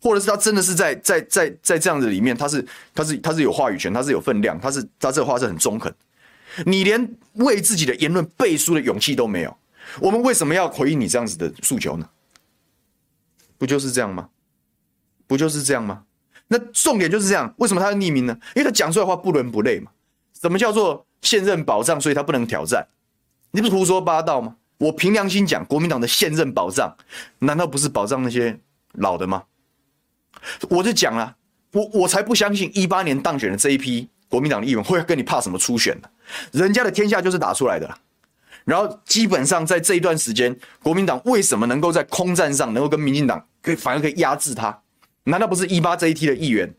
Speaker 1: 或者是他真的是在在在在这样子里面，他是他是他是有话语权，他是有分量，他是他这话是很中肯。你连为自己的言论背书的勇气都没有，我们为什么要回应你这样子的诉求呢？不就是这样吗？不就是这样吗？那重点就是这样。为什么他要匿名呢？因为他讲出来的话不伦不类嘛。什么叫做现任保障？所以他不能挑战？你不是胡说八道吗？我凭良心讲，国民党的现任保障，难道不是保障那些老的吗？我就讲了，我我才不相信一八年当选的这一批国民党的议员会跟你怕什么初选呢？人家的天下就是打出来的。然后基本上在这一段时间，国民党为什么能够在空战上能够跟民进党可以反而可以压制他？难道不是一八这一批的议员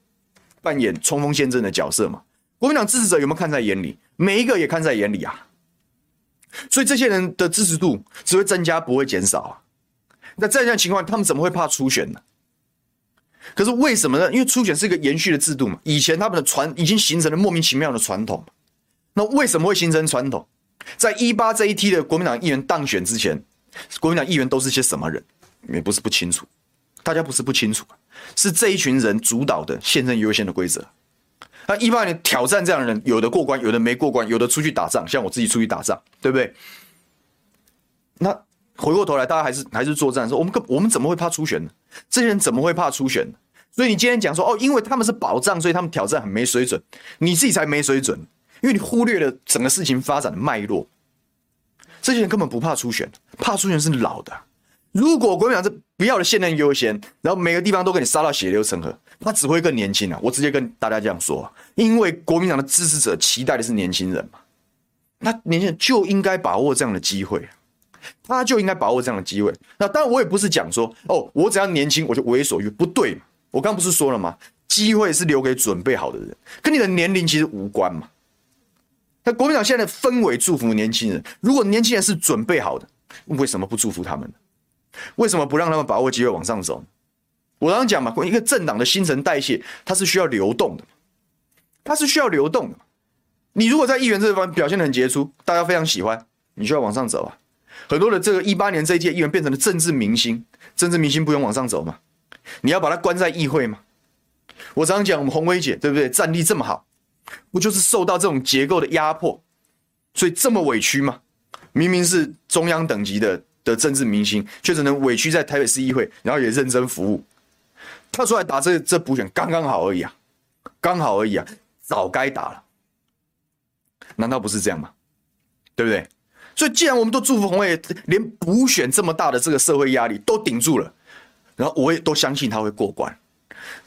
Speaker 1: 扮演冲锋陷阵的角色吗？国民党支持者有没有看在眼里？每一个也看在眼里啊。所以这些人的支持度只会增加，不会减少啊。那在这样情况，他们怎么会怕初选呢？可是为什么呢？因为初选是一个延续的制度嘛，以前他们的传已经形成了莫名其妙的传统。那为什么会形成传统？在一八这一梯的国民党议员当选之前，国民党议员都是些什么人？也不是不清楚，大家不是不清楚，是这一群人主导的现任优先的规则。那一八年挑战这样的人，有的过关，有的没过关，有的出去打仗，像我自己出去打仗，对不对？那回过头来，大家还是还是作战的时候，我们我们怎么会怕初选呢？这些人怎么会怕初选？所以你今天讲说哦，因为他们是保障，所以他们挑战很没水准，你自己才没水准，因为你忽略了整个事情发展的脉络。这些人根本不怕初选，怕初选是老的。如果国民党是不要的现任优先，然后每个地方都给你杀到血流成河，他只会更年轻啊！我直接跟大家这样说，因为国民党的支持者期待的是年轻人嘛，那年轻人就应该把握这样的机会，他就应该把握这样的机会。那当然，我也不是讲说哦，我只要年轻我就为所欲，不对嘛。我刚不是说了吗？机会是留给准备好的人，跟你的年龄其实无关嘛。那国民党现在的氛围祝福年轻人，如果年轻人是准备好的，为什么不祝福他们？为什么不让他们把握机会往上走？我刚刚讲嘛，一个政党的新陈代谢，它是需要流动的，它是需要流动的。你如果在议员这方表现得很杰出，大家非常喜欢，你就要往上走啊。很多的这个一八年这一届议员变成了政治明星，政治明星不用往上走嘛？你要把他关在议会吗？我常常讲，我们红薇姐对不对？战力这么好，不就是受到这种结构的压迫，所以这么委屈吗？明明是中央等级的。的政治明星，却只能委屈在台北市议会，然后也认真服务。他出来打这这补选刚刚好而已啊，刚好而已啊，早该打了。难道不是这样吗？对不对？所以既然我们都祝福红卫，连补选这么大的这个社会压力都顶住了，然后我也都相信他会过关，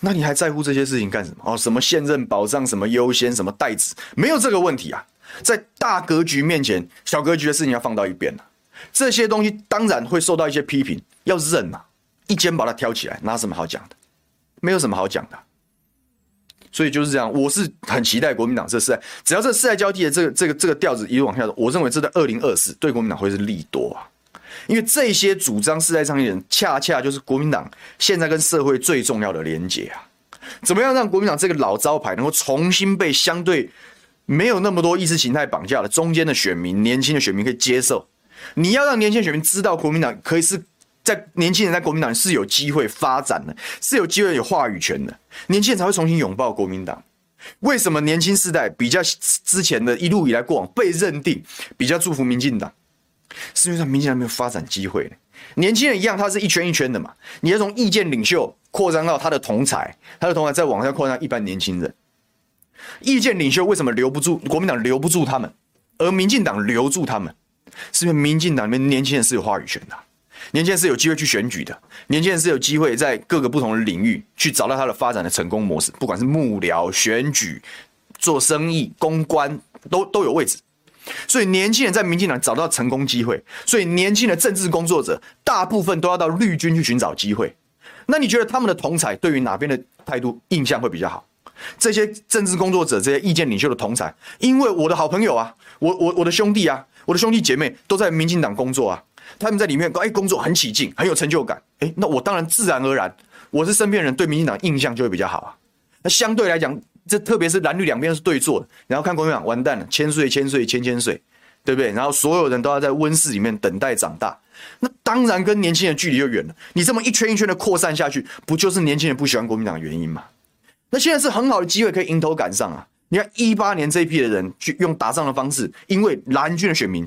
Speaker 1: 那你还在乎这些事情干什么？哦，什么现任保障，什么优先，什么代指，没有这个问题啊。在大格局面前，小格局的事情要放到一边了。这些东西当然会受到一些批评，要认呐，一肩把它挑起来，哪有什么好讲的？没有什么好讲的。所以就是这样，我是很期待国民党这世代，只要这世代交替的这个这个这个调子一路往下走，我认为这在二零二四对国民党会是利多啊。因为这些主张世代倡议人，恰恰就是国民党现在跟社会最重要的连结啊。怎么样让国民党这个老招牌能够重新被相对没有那么多意识形态绑架的中间的选民、年轻的选民可以接受？你要让年轻选民知道，国民党可以是在年轻人在国民党是有机会发展的，是有机会有话语权的，年轻人才会重新拥抱国民党。为什么年轻世代比较之前的一路以来过往被认定比较祝福民进党？是因为民进党没有发展机会。年轻人一样，他是一圈一圈的嘛。你要从意见领袖扩张到他的同侪，他的同侪再往下扩张一般年轻人。意见领袖为什么留不住国民党留不住他们，而民进党留住他们？是因为民进党里面年轻人是有话语权的，年轻人是有机会去选举的，年轻人是有机会在各个不同的领域去找到他的发展的成功模式，不管是幕僚、选举、做生意、公关，都都有位置。所以年轻人在民进党找到成功机会，所以年轻的政治工作者大部分都要到绿军去寻找机会。那你觉得他们的同侪对于哪边的态度印象会比较好？这些政治工作者、这些意见领袖的同侪，因为我的好朋友啊，我我我的兄弟啊。我的兄弟姐妹都在民进党工作啊，他们在里面哎工作很起劲，很有成就感，哎，那我当然自然而然，我是身边人对民进党印象就会比较好啊。那相对来讲，这特别是蓝绿两边是对坐的，然后看国民党完蛋了，千岁千岁千千岁，对不对？然后所有人都要在温室里面等待长大，那当然跟年轻人距离就远了。你这么一圈一圈的扩散下去，不就是年轻人不喜欢国民党的原因吗？那现在是很好的机会，可以迎头赶上啊。你看一八年这一批的人去用打仗的方式，因为蓝军的选民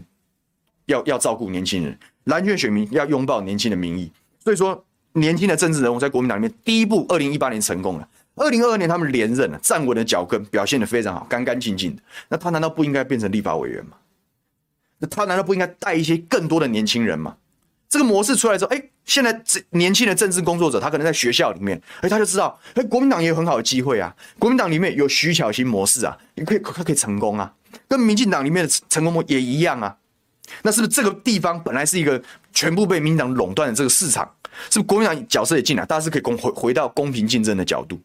Speaker 1: 要要照顾年轻人，蓝军的选民要拥抱年轻的民意，所以说年轻的政治人物在国民党里面第一步，二零一八年成功了，二零二二年他们连任了，站稳了脚跟，表现得非常好，干干净净的。那他难道不应该变成立法委员吗？那他难道不应该带一些更多的年轻人吗？这个模式出来之后，哎，现在这年轻的政治工作者，他可能在学校里面，哎，他就知道，哎，国民党也有很好的机会啊。国民党里面有徐巧芯模式啊，你可以，他可以成功啊，跟民进党里面的成功模也一样啊。那是不是这个地方本来是一个全部被民党垄断的这个市场，是不是国民党角色也进来，大家是可以公回回到公平竞争的角度？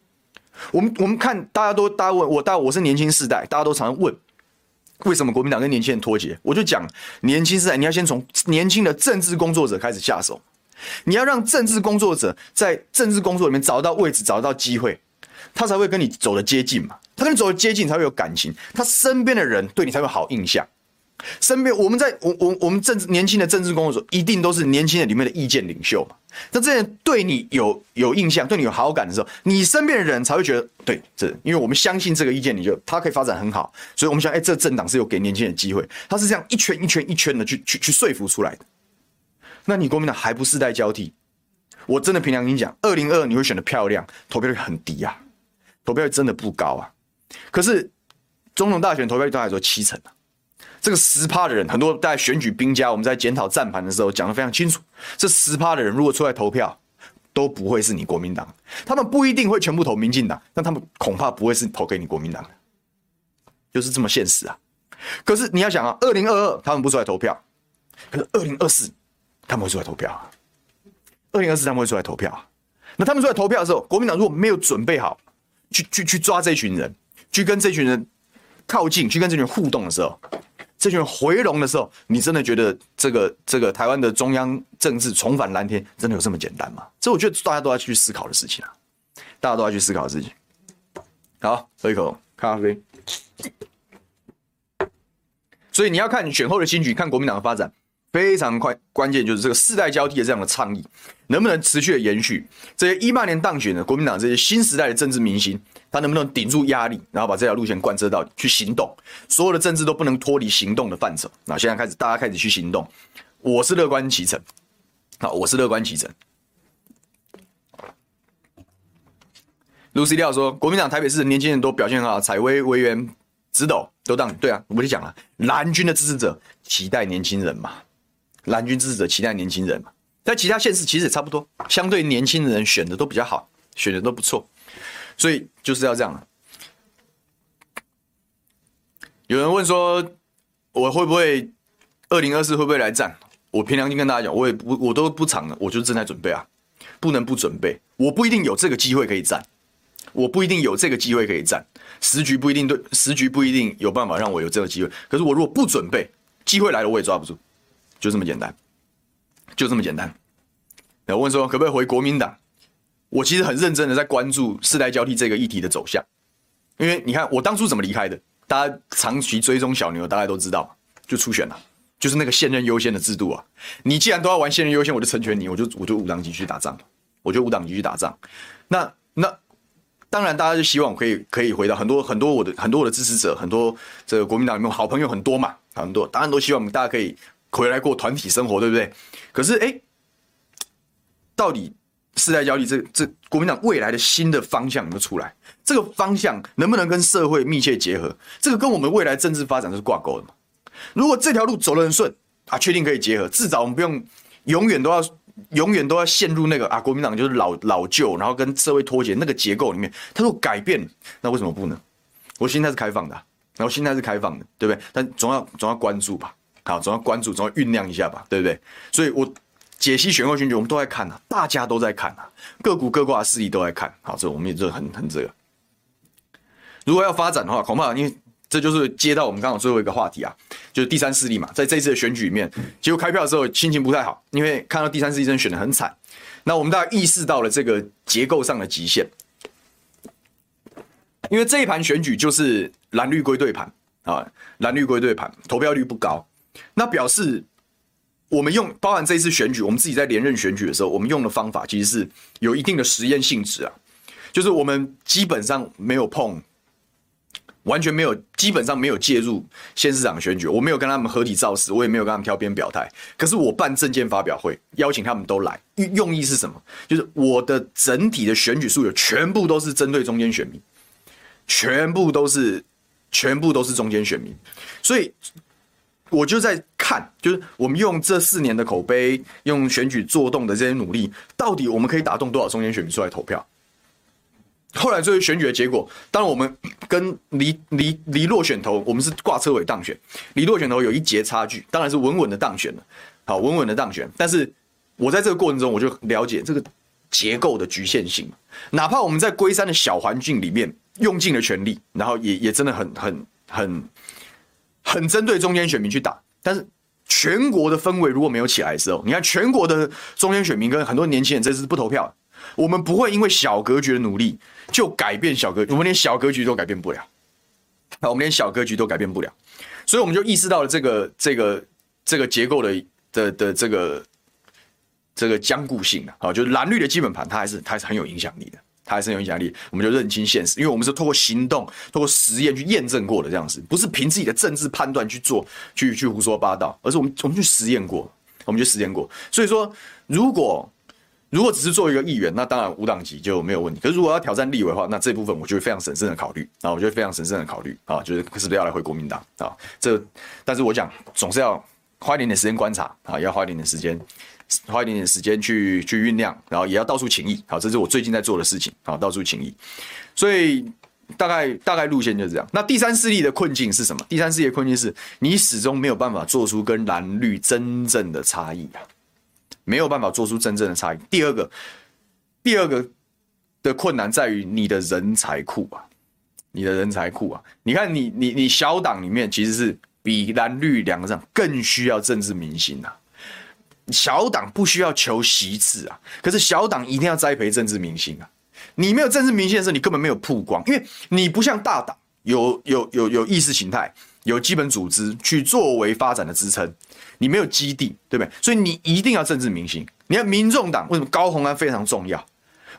Speaker 1: 我们我们看，大家都大家问我，大我是年轻世代，大家都常常问。为什么国民党跟年轻人脱节？我就讲，年轻世代你要先从年轻的政治工作者开始下手，你要让政治工作者在政治工作里面找到位置，找到机会，他才会跟你走得接近嘛。他跟你走得接近，才会有感情，他身边的人对你才会有好印象。身边我们在我我我们政治年轻的政治工作者，一定都是年轻人里面的意见领袖嘛。那这样对你有有印象，对你有好感的时候，你身边的人才会觉得对，这因为我们相信这个意见领袖，他可以发展很好，所以我们想，哎，这政党是有给年轻人机会，他是这样一圈一圈一圈的去去去说服出来的。那你国民党还不世代交替？我真的凭良心讲，二零二二你会选得漂亮，投票率很低啊，投票率真的不高啊。可是总统大选投票率都还说七成啊。这个十趴的人，很多在选举兵家，我们在检讨战盘的时候讲得非常清楚。这十趴的人如果出来投票，都不会是你国民党。他们不一定会全部投民进党，但他们恐怕不会是投给你国民党的，就是这么现实啊。可是你要想啊，二零二二他们不出来投票，可是二零二四他们会出来投票啊。二零二四他们会出来投票啊。那他们出来投票的时候，国民党如果没有准备好去去去抓这群人，去跟这群人靠近，去跟这群人互动的时候。这群回笼的时候，你真的觉得这个这个台湾的中央政治重返蓝天，真的有这么简单吗？这我觉得大家都要去思考的事情啊，大家都要去思考的事情。好，喝一口咖啡。所以你要看选后的新局，看国民党的发展。非常快，关键就是这个世代交替的这样的倡议能不能持续的延续？这些一八年当选的国民党这些新时代的政治明星，他能不能顶住压力，然后把这条路线贯彻到底，去行动？所有的政治都不能脱离行动的范畴。那现在开始，大家开始去行动，我是乐观其成。好，我是乐观其成。Lucy 廖说，国民党台北市的年轻人都表现很好，采薇委员直斗都当对啊，我就讲了，蓝军的支持者期待年轻人嘛，蓝军支持者期待年轻人嘛，在其他县市其实也差不多，相对年轻人选的都比较好，选的都不错，所以就是要这样。有人问说，我会不会二零二四会不会来战？我凭良心跟大家讲，我也不我都不藏了，我就正在准备啊，不能不准备，我不一定有这个机会可以战。我不一定有这个机会可以战，时局不一定对，时局不一定有办法让我有这个机会。可是我如果不准备，机会来了我也抓不住，就这么简单，就这么简单。有问说可不可以回国民党？我其实很认真的在关注世代交替这个议题的走向，因为你看我当初怎么离开的，大家长期追踪小牛，大家都知道，就初选了，就是那个现任优先的制度啊。你既然都要玩现任优先，我就成全你，我就我就五党籍去打仗，我就五党籍去打仗。那那。当然，大家就希望可以可以回到很多很多我的很多我的支持者，很多这个国民党里面好朋友很多嘛，很多，当然都希望我们大家可以回来过团体生活，对不对？可是，哎，到底世代交替这这国民党未来的新的方向有没有出来？这个方向能不能跟社会密切结合？这个跟我们未来政治发展是挂钩的嘛？如果这条路走得很顺啊，确定可以结合，至少我们不用永远都要。永远都要陷入那个啊，国民党就是老老旧，然后跟社会脱节那个结构里面。他说改变，那为什么不呢？我心态是开放的，然后心态是开放的，对不对？但总要总要关注吧，好，总要关注，总要酝酿一下吧，对不对？所以我解析选后选举，我们都在看啊，大家都在看啊，各股各挂的势力都在看。好，这我们也就很很这个。如果要发展的话，恐怕因为。这就是接到我们刚好最后一个话题啊，就是第三势力嘛，在这一次的选举里面，结果开票的时候心情不太好，因为看到第三势力真的选得很惨。那我们大家意识到了这个结构上的极限，因为这一盘选举就是蓝绿归队盘啊，蓝绿归队盘，投票率不高，那表示我们用包含这一次选举，我们自己在连任选举的时候，我们用的方法其实是有一定的实验性质啊，就是我们基本上没有碰。完全没有，基本上没有介入县市长选举，我没有跟他们合体造势，我也没有跟他们挑边表态。可是我办政见发表会，邀请他们都来，用意是什么？就是我的整体的选举诉求全部都是针对中间选民，全部都是，全部都是中间选民。所以我就在看，就是我们用这四年的口碑，用选举做动的这些努力，到底我们可以打动多少中间选民出来投票？后来最后选举的结果，当然我们跟离离离落选头，我们是挂车尾当选，离落选头有一截差距，当然是稳稳的当选了，好，稳稳的当选。但是我在这个过程中，我就了解这个结构的局限性，哪怕我们在龟山的小环境里面用尽了全力，然后也也真的很很很很针对中间选民去打，但是全国的氛围如果没有起来的时候，你看全国的中间选民跟很多年轻人这次不投票，我们不会因为小格局的努力。就改变小格局，我们连小格局都改变不了。那我们连小格局都改变不了，所以我们就意识到了这个这个这个结构的的的这个这个僵固性啊，好，就是蓝绿的基本盘，它还是它还是很有影响力的，还是有影响力。我们就认清现实，因为我们是透过行动、透过实验去验证过的这样子，不是凭自己的政治判断去做、去去胡说八道，而是我们我们去实验过，我们去实验过。所以说，如果如果只是做一个议员，那当然无党籍就没有问题。可是如果要挑战立委的话，那这部分我就会非常审慎的考虑啊，我就会非常审慎的考虑啊，就是是不是要来回国民党啊？这，但是我讲总是要花一点点时间观察啊，要花一点点时间，花一点点时间去去酝酿，然后也要到处请益。好，这是我最近在做的事情啊，到处请益。所以大概大概路线就是这样。那第三势力的困境是什么？第三势力的困境是你始终没有办法做出跟蓝绿真正的差异啊。没有办法做出真正的差异。第二个，第二个的困难在于你的人才库啊，你的人才库啊。你看你，你你小党里面其实是比蓝绿两个上更需要政治明星啊。小党不需要求席次啊，可是小党一定要栽培政治明星啊。你没有政治明星的时候，你根本没有曝光，因为你不像大党有有有有意识形态、有基本组织去作为发展的支撑。你没有基地，对不对？所以你一定要政治明星。你看民众党为什么高虹安非常重要？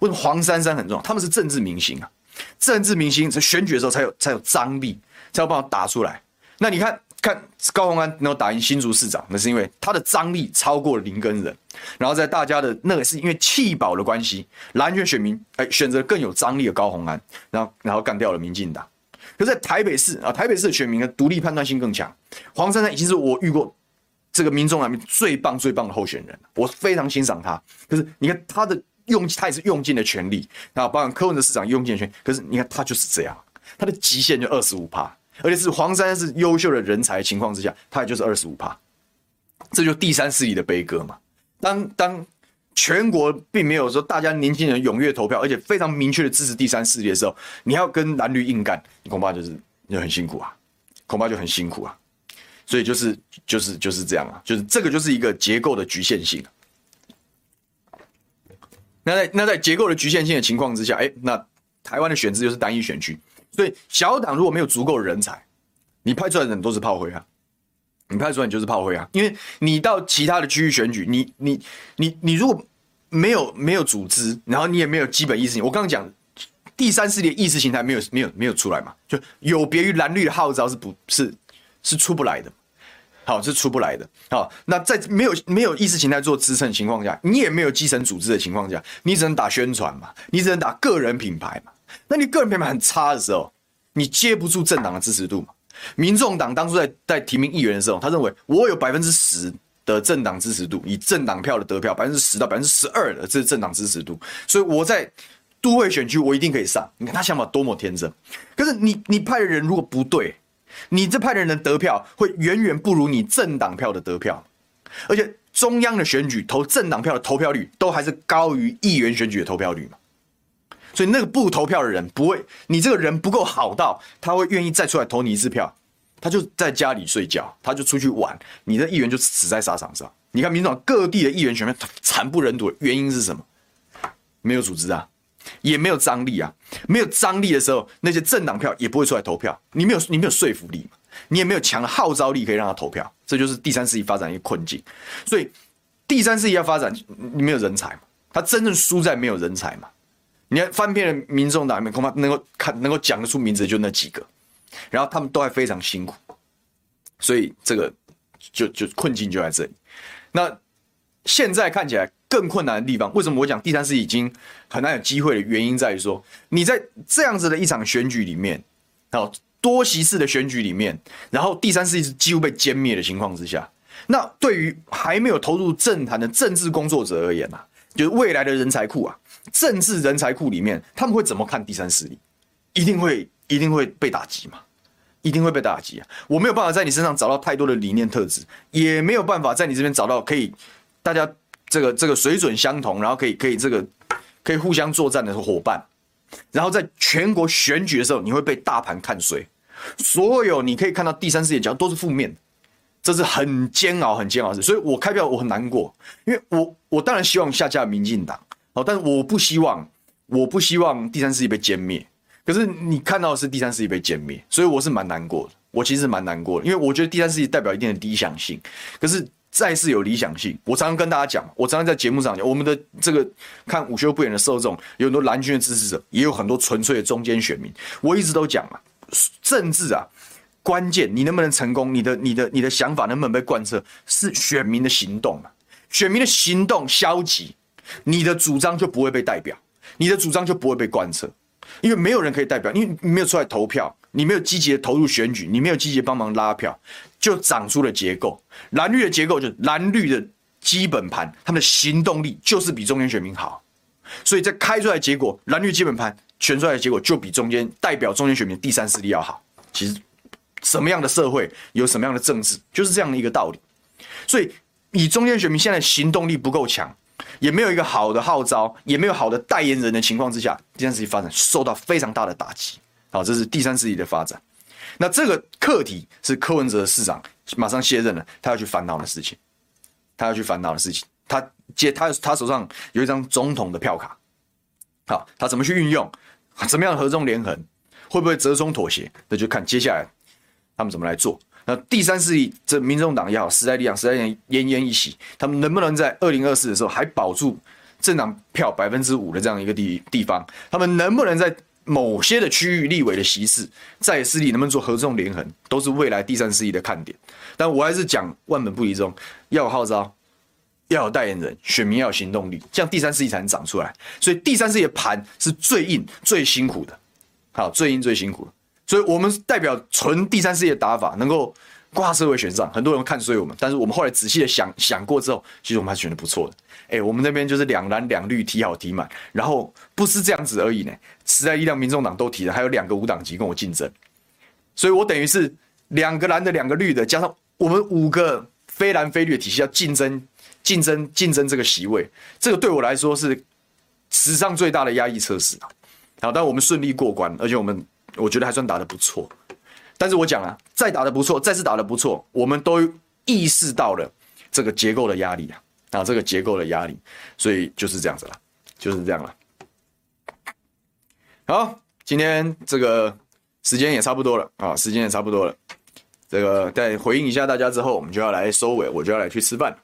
Speaker 1: 为什么黄珊珊很重要？他们是政治明星啊，政治明星在选举的时候才有才有张力，才有办法打出来。那你看看高虹安能够打赢新竹市长，那是因为他的张力超过了林根仁，然后在大家的那个是因为弃保的关系，蓝圈选民哎选择更有张力的高虹安，然后然后干掉了民进党。可是在台北市啊，台北市的选民的独立判断性更强，黄珊珊已经是我遇过这个民众里面最棒最棒的候选人，我非常欣赏他。可是你看他的用，他也是用尽了全力，然后包括柯文哲市长用尽全力，可是你看他就是这样，他的极限就二十五趴。而且是黄山是优秀的人才情况之下，他也就是二十五趴，这就第三势力的悲歌嘛。当当全国并没有说大家年轻人踊跃投票，而且非常明确的支持第三势力的时候，你要跟蓝绿硬干，你恐怕就是就很辛苦啊，恐怕就很辛苦啊。所以就是就是就是这样啊，就是这个就是一个结构的局限性。那在那在结构的局限性的情况之下，哎，那台湾的选制又是单一选区。所以小党如果没有足够的人才，你派出来的人都是炮灰啊！你派出来你就是炮灰啊！因为你到其他的区域选举，你你你你如果没有没有组织，然后你也没有基本意识，我刚刚讲第三势力意识形态没有没有没有出来嘛，就有别于蓝绿的号召是不是是出不来的，好是出不来的。好，那在没有没有意识形态做支撑的情况下，你也没有基层组织的情况下，你只能打宣传嘛，你只能打个人品牌嘛。那你个人品牌很差的时候，你接不住政党的支持度嘛？民众党当初在在提名议员的时候，他认为我有百分之十的政党支持度，以政党票的得票百分之十到百分之十二的这是政党支持度，所以我在都会选区我一定可以上。你看他想法多么天真，可是你你派的人如果不对，你这派的人的得票会远远不如你政党票的得票，而且中央的选举投政党票的投票率都还是高于议员选举的投票率嘛。所以那个不投票的人不会，你这个人不够好到他会愿意再出来投你一次票，他就在家里睡觉，他就出去玩，你的议员就死在沙场上。你看民众党各地的议员选民惨不忍睹原因是什么？没有组织啊，也没有张力啊，没有张力的时候，那些政党票也不会出来投票。你没有你没有说服力，你也没有强的号召力可以让他投票，这就是第三势力发展一个困境。所以第三势力要发展，你没有人才嘛，他真正输在没有人才嘛。你看翻遍了民众党里面，恐怕能够看能够讲得出名字就那几个，然后他们都还非常辛苦，所以这个就就困境就在这里。那现在看起来更困难的地方，为什么我讲第三势力已经很难有机会的原因在于说，你在这样子的一场选举里面，哦，多席次的选举里面，然后第三势力是几乎被歼灭的情况之下，那对于还没有投入政坛的政治工作者而言啊，就是未来的人才库啊。政治人才库里面，他们会怎么看第三势力？一定会，一定会被打击嘛？一定会被打击啊！我没有办法在你身上找到太多的理念特质，也没有办法在你这边找到可以大家这个这个水准相同，然后可以可以这个可以互相作战的伙伴。然后在全国选举的时候，你会被大盘看衰，所有你可以看到第三势力讲都是负面，这是很煎熬、很煎熬的。所以我开票我很难过，因为我我当然希望下架民进党。好，但是我不希望，我不希望第三世界被歼灭。可是你看到的是第三世界被歼灭，所以我是蛮难过的。我其实蛮难过的，因为我觉得第三世界代表一定的理想性。可是再是有理想性，我常常跟大家讲，我常常在节目上讲，我们的这个看午休不远的受众，有很多蓝军的支持者，也有很多纯粹的中间选民。我一直都讲啊，政治啊，关键你能不能成功，你的、你的、你的想法能不能被贯彻，是选民的行动啊。选民的行动消极。你的主张就不会被代表，你的主张就不会被贯彻，因为没有人可以代表，因为你没有出来投票，你没有积极的投入选举，你没有积极帮忙拉票，就长出了结构。蓝绿的结构就是蓝绿的基本盘，他们的行动力就是比中间选民好，所以在开出来结果，蓝绿基本盘选出来的结果就比中间代表中间选民第三势力要好。其实什么样的社会有什么样的政治，就是这样的一个道理。所以以中间选民现在行动力不够强。也没有一个好的号召，也没有好的代言人的情况之下，第三势力发展受到非常大的打击。好，这是第三势力的发展。那这个课题是柯文哲市长马上卸任了，他要去烦恼的事情，他要去烦恼的事情。他接他他手上有一张总统的票卡，好，他怎么去运用？怎么 样合纵连横？会不会折中妥协？那就看接下来他们怎么来做。那第三势力，这民众党也好，时代力量、时代力量奄奄一息，他们能不能在二零二四的时候还保住政党票百分之五的这样一个地地方？他们能不能在某些的区域立委的席次，在野势力能不能做合纵连横，都是未来第三势力的看点。但我还是讲万本不离宗，要有号召，要有代言人，选民要有行动力，这样第三势力才能长出来。所以第三势力的盘是最硬、最辛苦的，好，最硬、最辛苦的。所以我们代表纯第三世界打法，能够挂社会选上，很多人看衰我们，但是我们后来仔细的想想过之后，其实我们还是选的不错的。哎、我们那边就是两蓝两绿提好提满，然后不是这样子而已呢。时代力量、民众党都提了，还有两个无党籍跟我竞争，所以我等于是两个蓝的、两个绿的，加上我们五个非蓝非绿的体系要竞争、竞争、竞争这个席位，这个对我来说是史上最大的压抑测试！好，但我们顺利过关，而且我们我觉得还算打得不错。但是我讲啊，再打得不错，再次打得不错，我们都意识到了这个结构的压力啊，啊，这个结构的压力，所以就是这样子了，就是这样了。好，今天这个时间也差不多了啊，时间也差不多了。这个在回应一下大家之后，我们就要来收尾，我就要来去吃饭。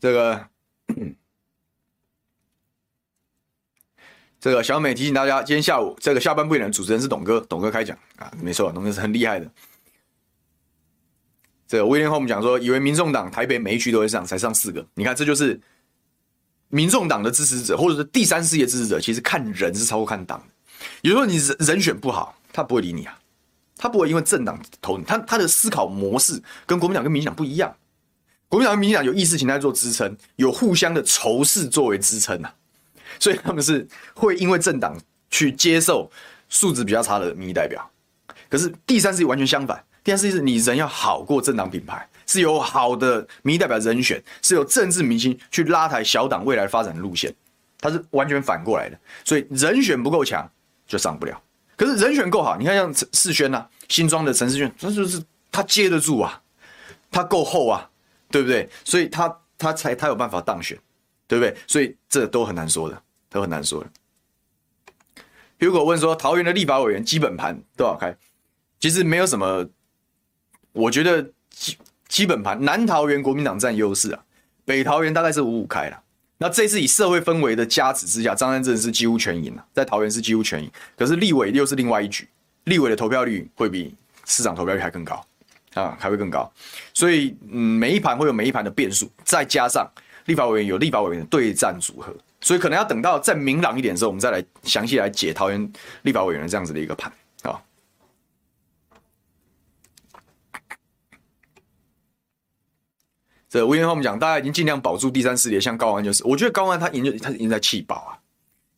Speaker 1: 这个，这个小美提醒大家，今天下午这个下半部的主持人是董哥，董哥开讲啊，没错，董哥是很厉害的。这个威廉后我们讲说，以为民众党台北每一区都会上，才上四个。你看，这就是民众党的支持者，或者是第三势力支持者，其实看人是超过看党的。有时候你人人选不好，他不会理你啊，他不会因为政党投你，他他的思考模式跟国民党跟民进党不一样。国民党跟民进党有意识形态做支撑，有互相的仇视作为支撑啊，所以他们是会因为政党去接受素质比较差的民意代表。可是第三势力完全相反。第三是你人要好过政党品牌，是有好的民意代表人选，是有政治明星去拉抬小党未来发展的路线，它是完全反过来的。所以人选不够强就上不了，可是人选够好，你看像陈世轩呐，新庄的陈世轩，他就是他接得住啊，他够厚啊，对不对？所以他他才他有办法当选，对不对？所以这都很难说的，都很难说的。如果问说桃园的立法委员基本盘多少开，其实没有什么。我觉得基基本盘南桃园国民党占优势啊，北桃园大概是五五开了。那这次以社会氛围的加持之下，张善政是几乎全赢了，在桃园是几乎全赢。可是立委又是另外一局，立委的投票率会比市长投票率还更高啊，还会更高。所以嗯，每一盘会有每一盘的变数，再加上立法委员有立法委员的对战组合，所以可能要等到再明朗一点的时候，我们再来详细来解桃园立法委员的这样子的一个盘啊。这吴彦浩我们讲，大家已经尽量保住第三势力，像高安就是，我觉得高安他赢就他是赢在气保啊，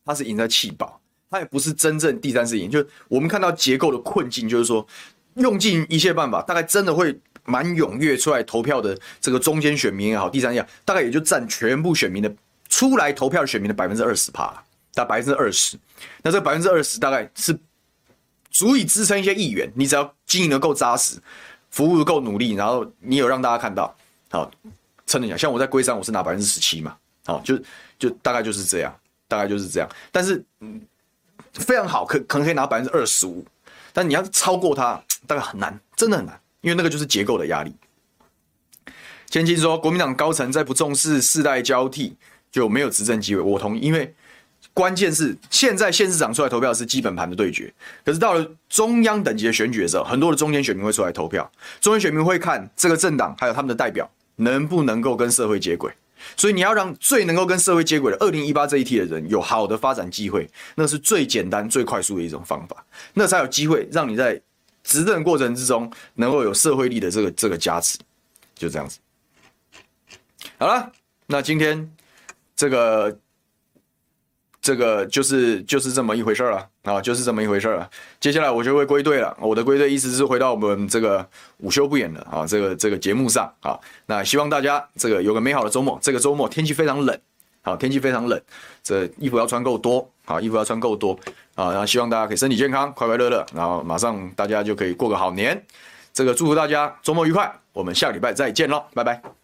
Speaker 1: 他是赢在气保，他也不是真正第三势力，就我们看到结构的困境，就是说用尽一切办法，大概真的会蛮踊跃出来投票的这个中间选民也好，第三样大概也就占全部选民的出来投票的选民的百分之二十趴，大概百分之二十，那这百分之二十大概是足以支撑一些议员，你只要经营的够扎实，服务的够努力，然后你有让大家看到。好，撑一下，像我在龟山，我是拿百分之十七嘛，好，就就大概就是这样，大概就是这样。但是，嗯，非常好，可可能可以拿百分之二十五，但你要超过它，大概很难，真的很难，因为那个就是结构的压力。千金说，国民党高层在不重视世代交替，就没有执政机会。我同意，因为关键是现在县市长出来投票是基本盘的对决，可是到了中央等级的选举的时候，很多的中间选民会出来投票，中间选民会看这个政党还有他们的代表。能不能够跟社会接轨？所以你要让最能够跟社会接轨的二零一八这一梯的人有好的发展机会，那是最简单、最快速的一种方法，那才有机会让你在执政过程之中能够有社会力的这个这个加持，就这样子。好了，那今天这个。这个就是就是这么一回事了啊，就是这么一回事了。接下来我就会归队了。我的归队意思是回到我们这个午休不演的啊，这个这个节目上啊。那希望大家这个有个美好的周末。这个周末天气非常冷，好，天气非常冷，这衣服要穿够多啊，衣服要穿够多啊。然后希望大家可以身体健康，快快乐乐，然后马上大家就可以过个好年。这个祝福大家周末愉快，我们下礼拜再见喽，拜拜。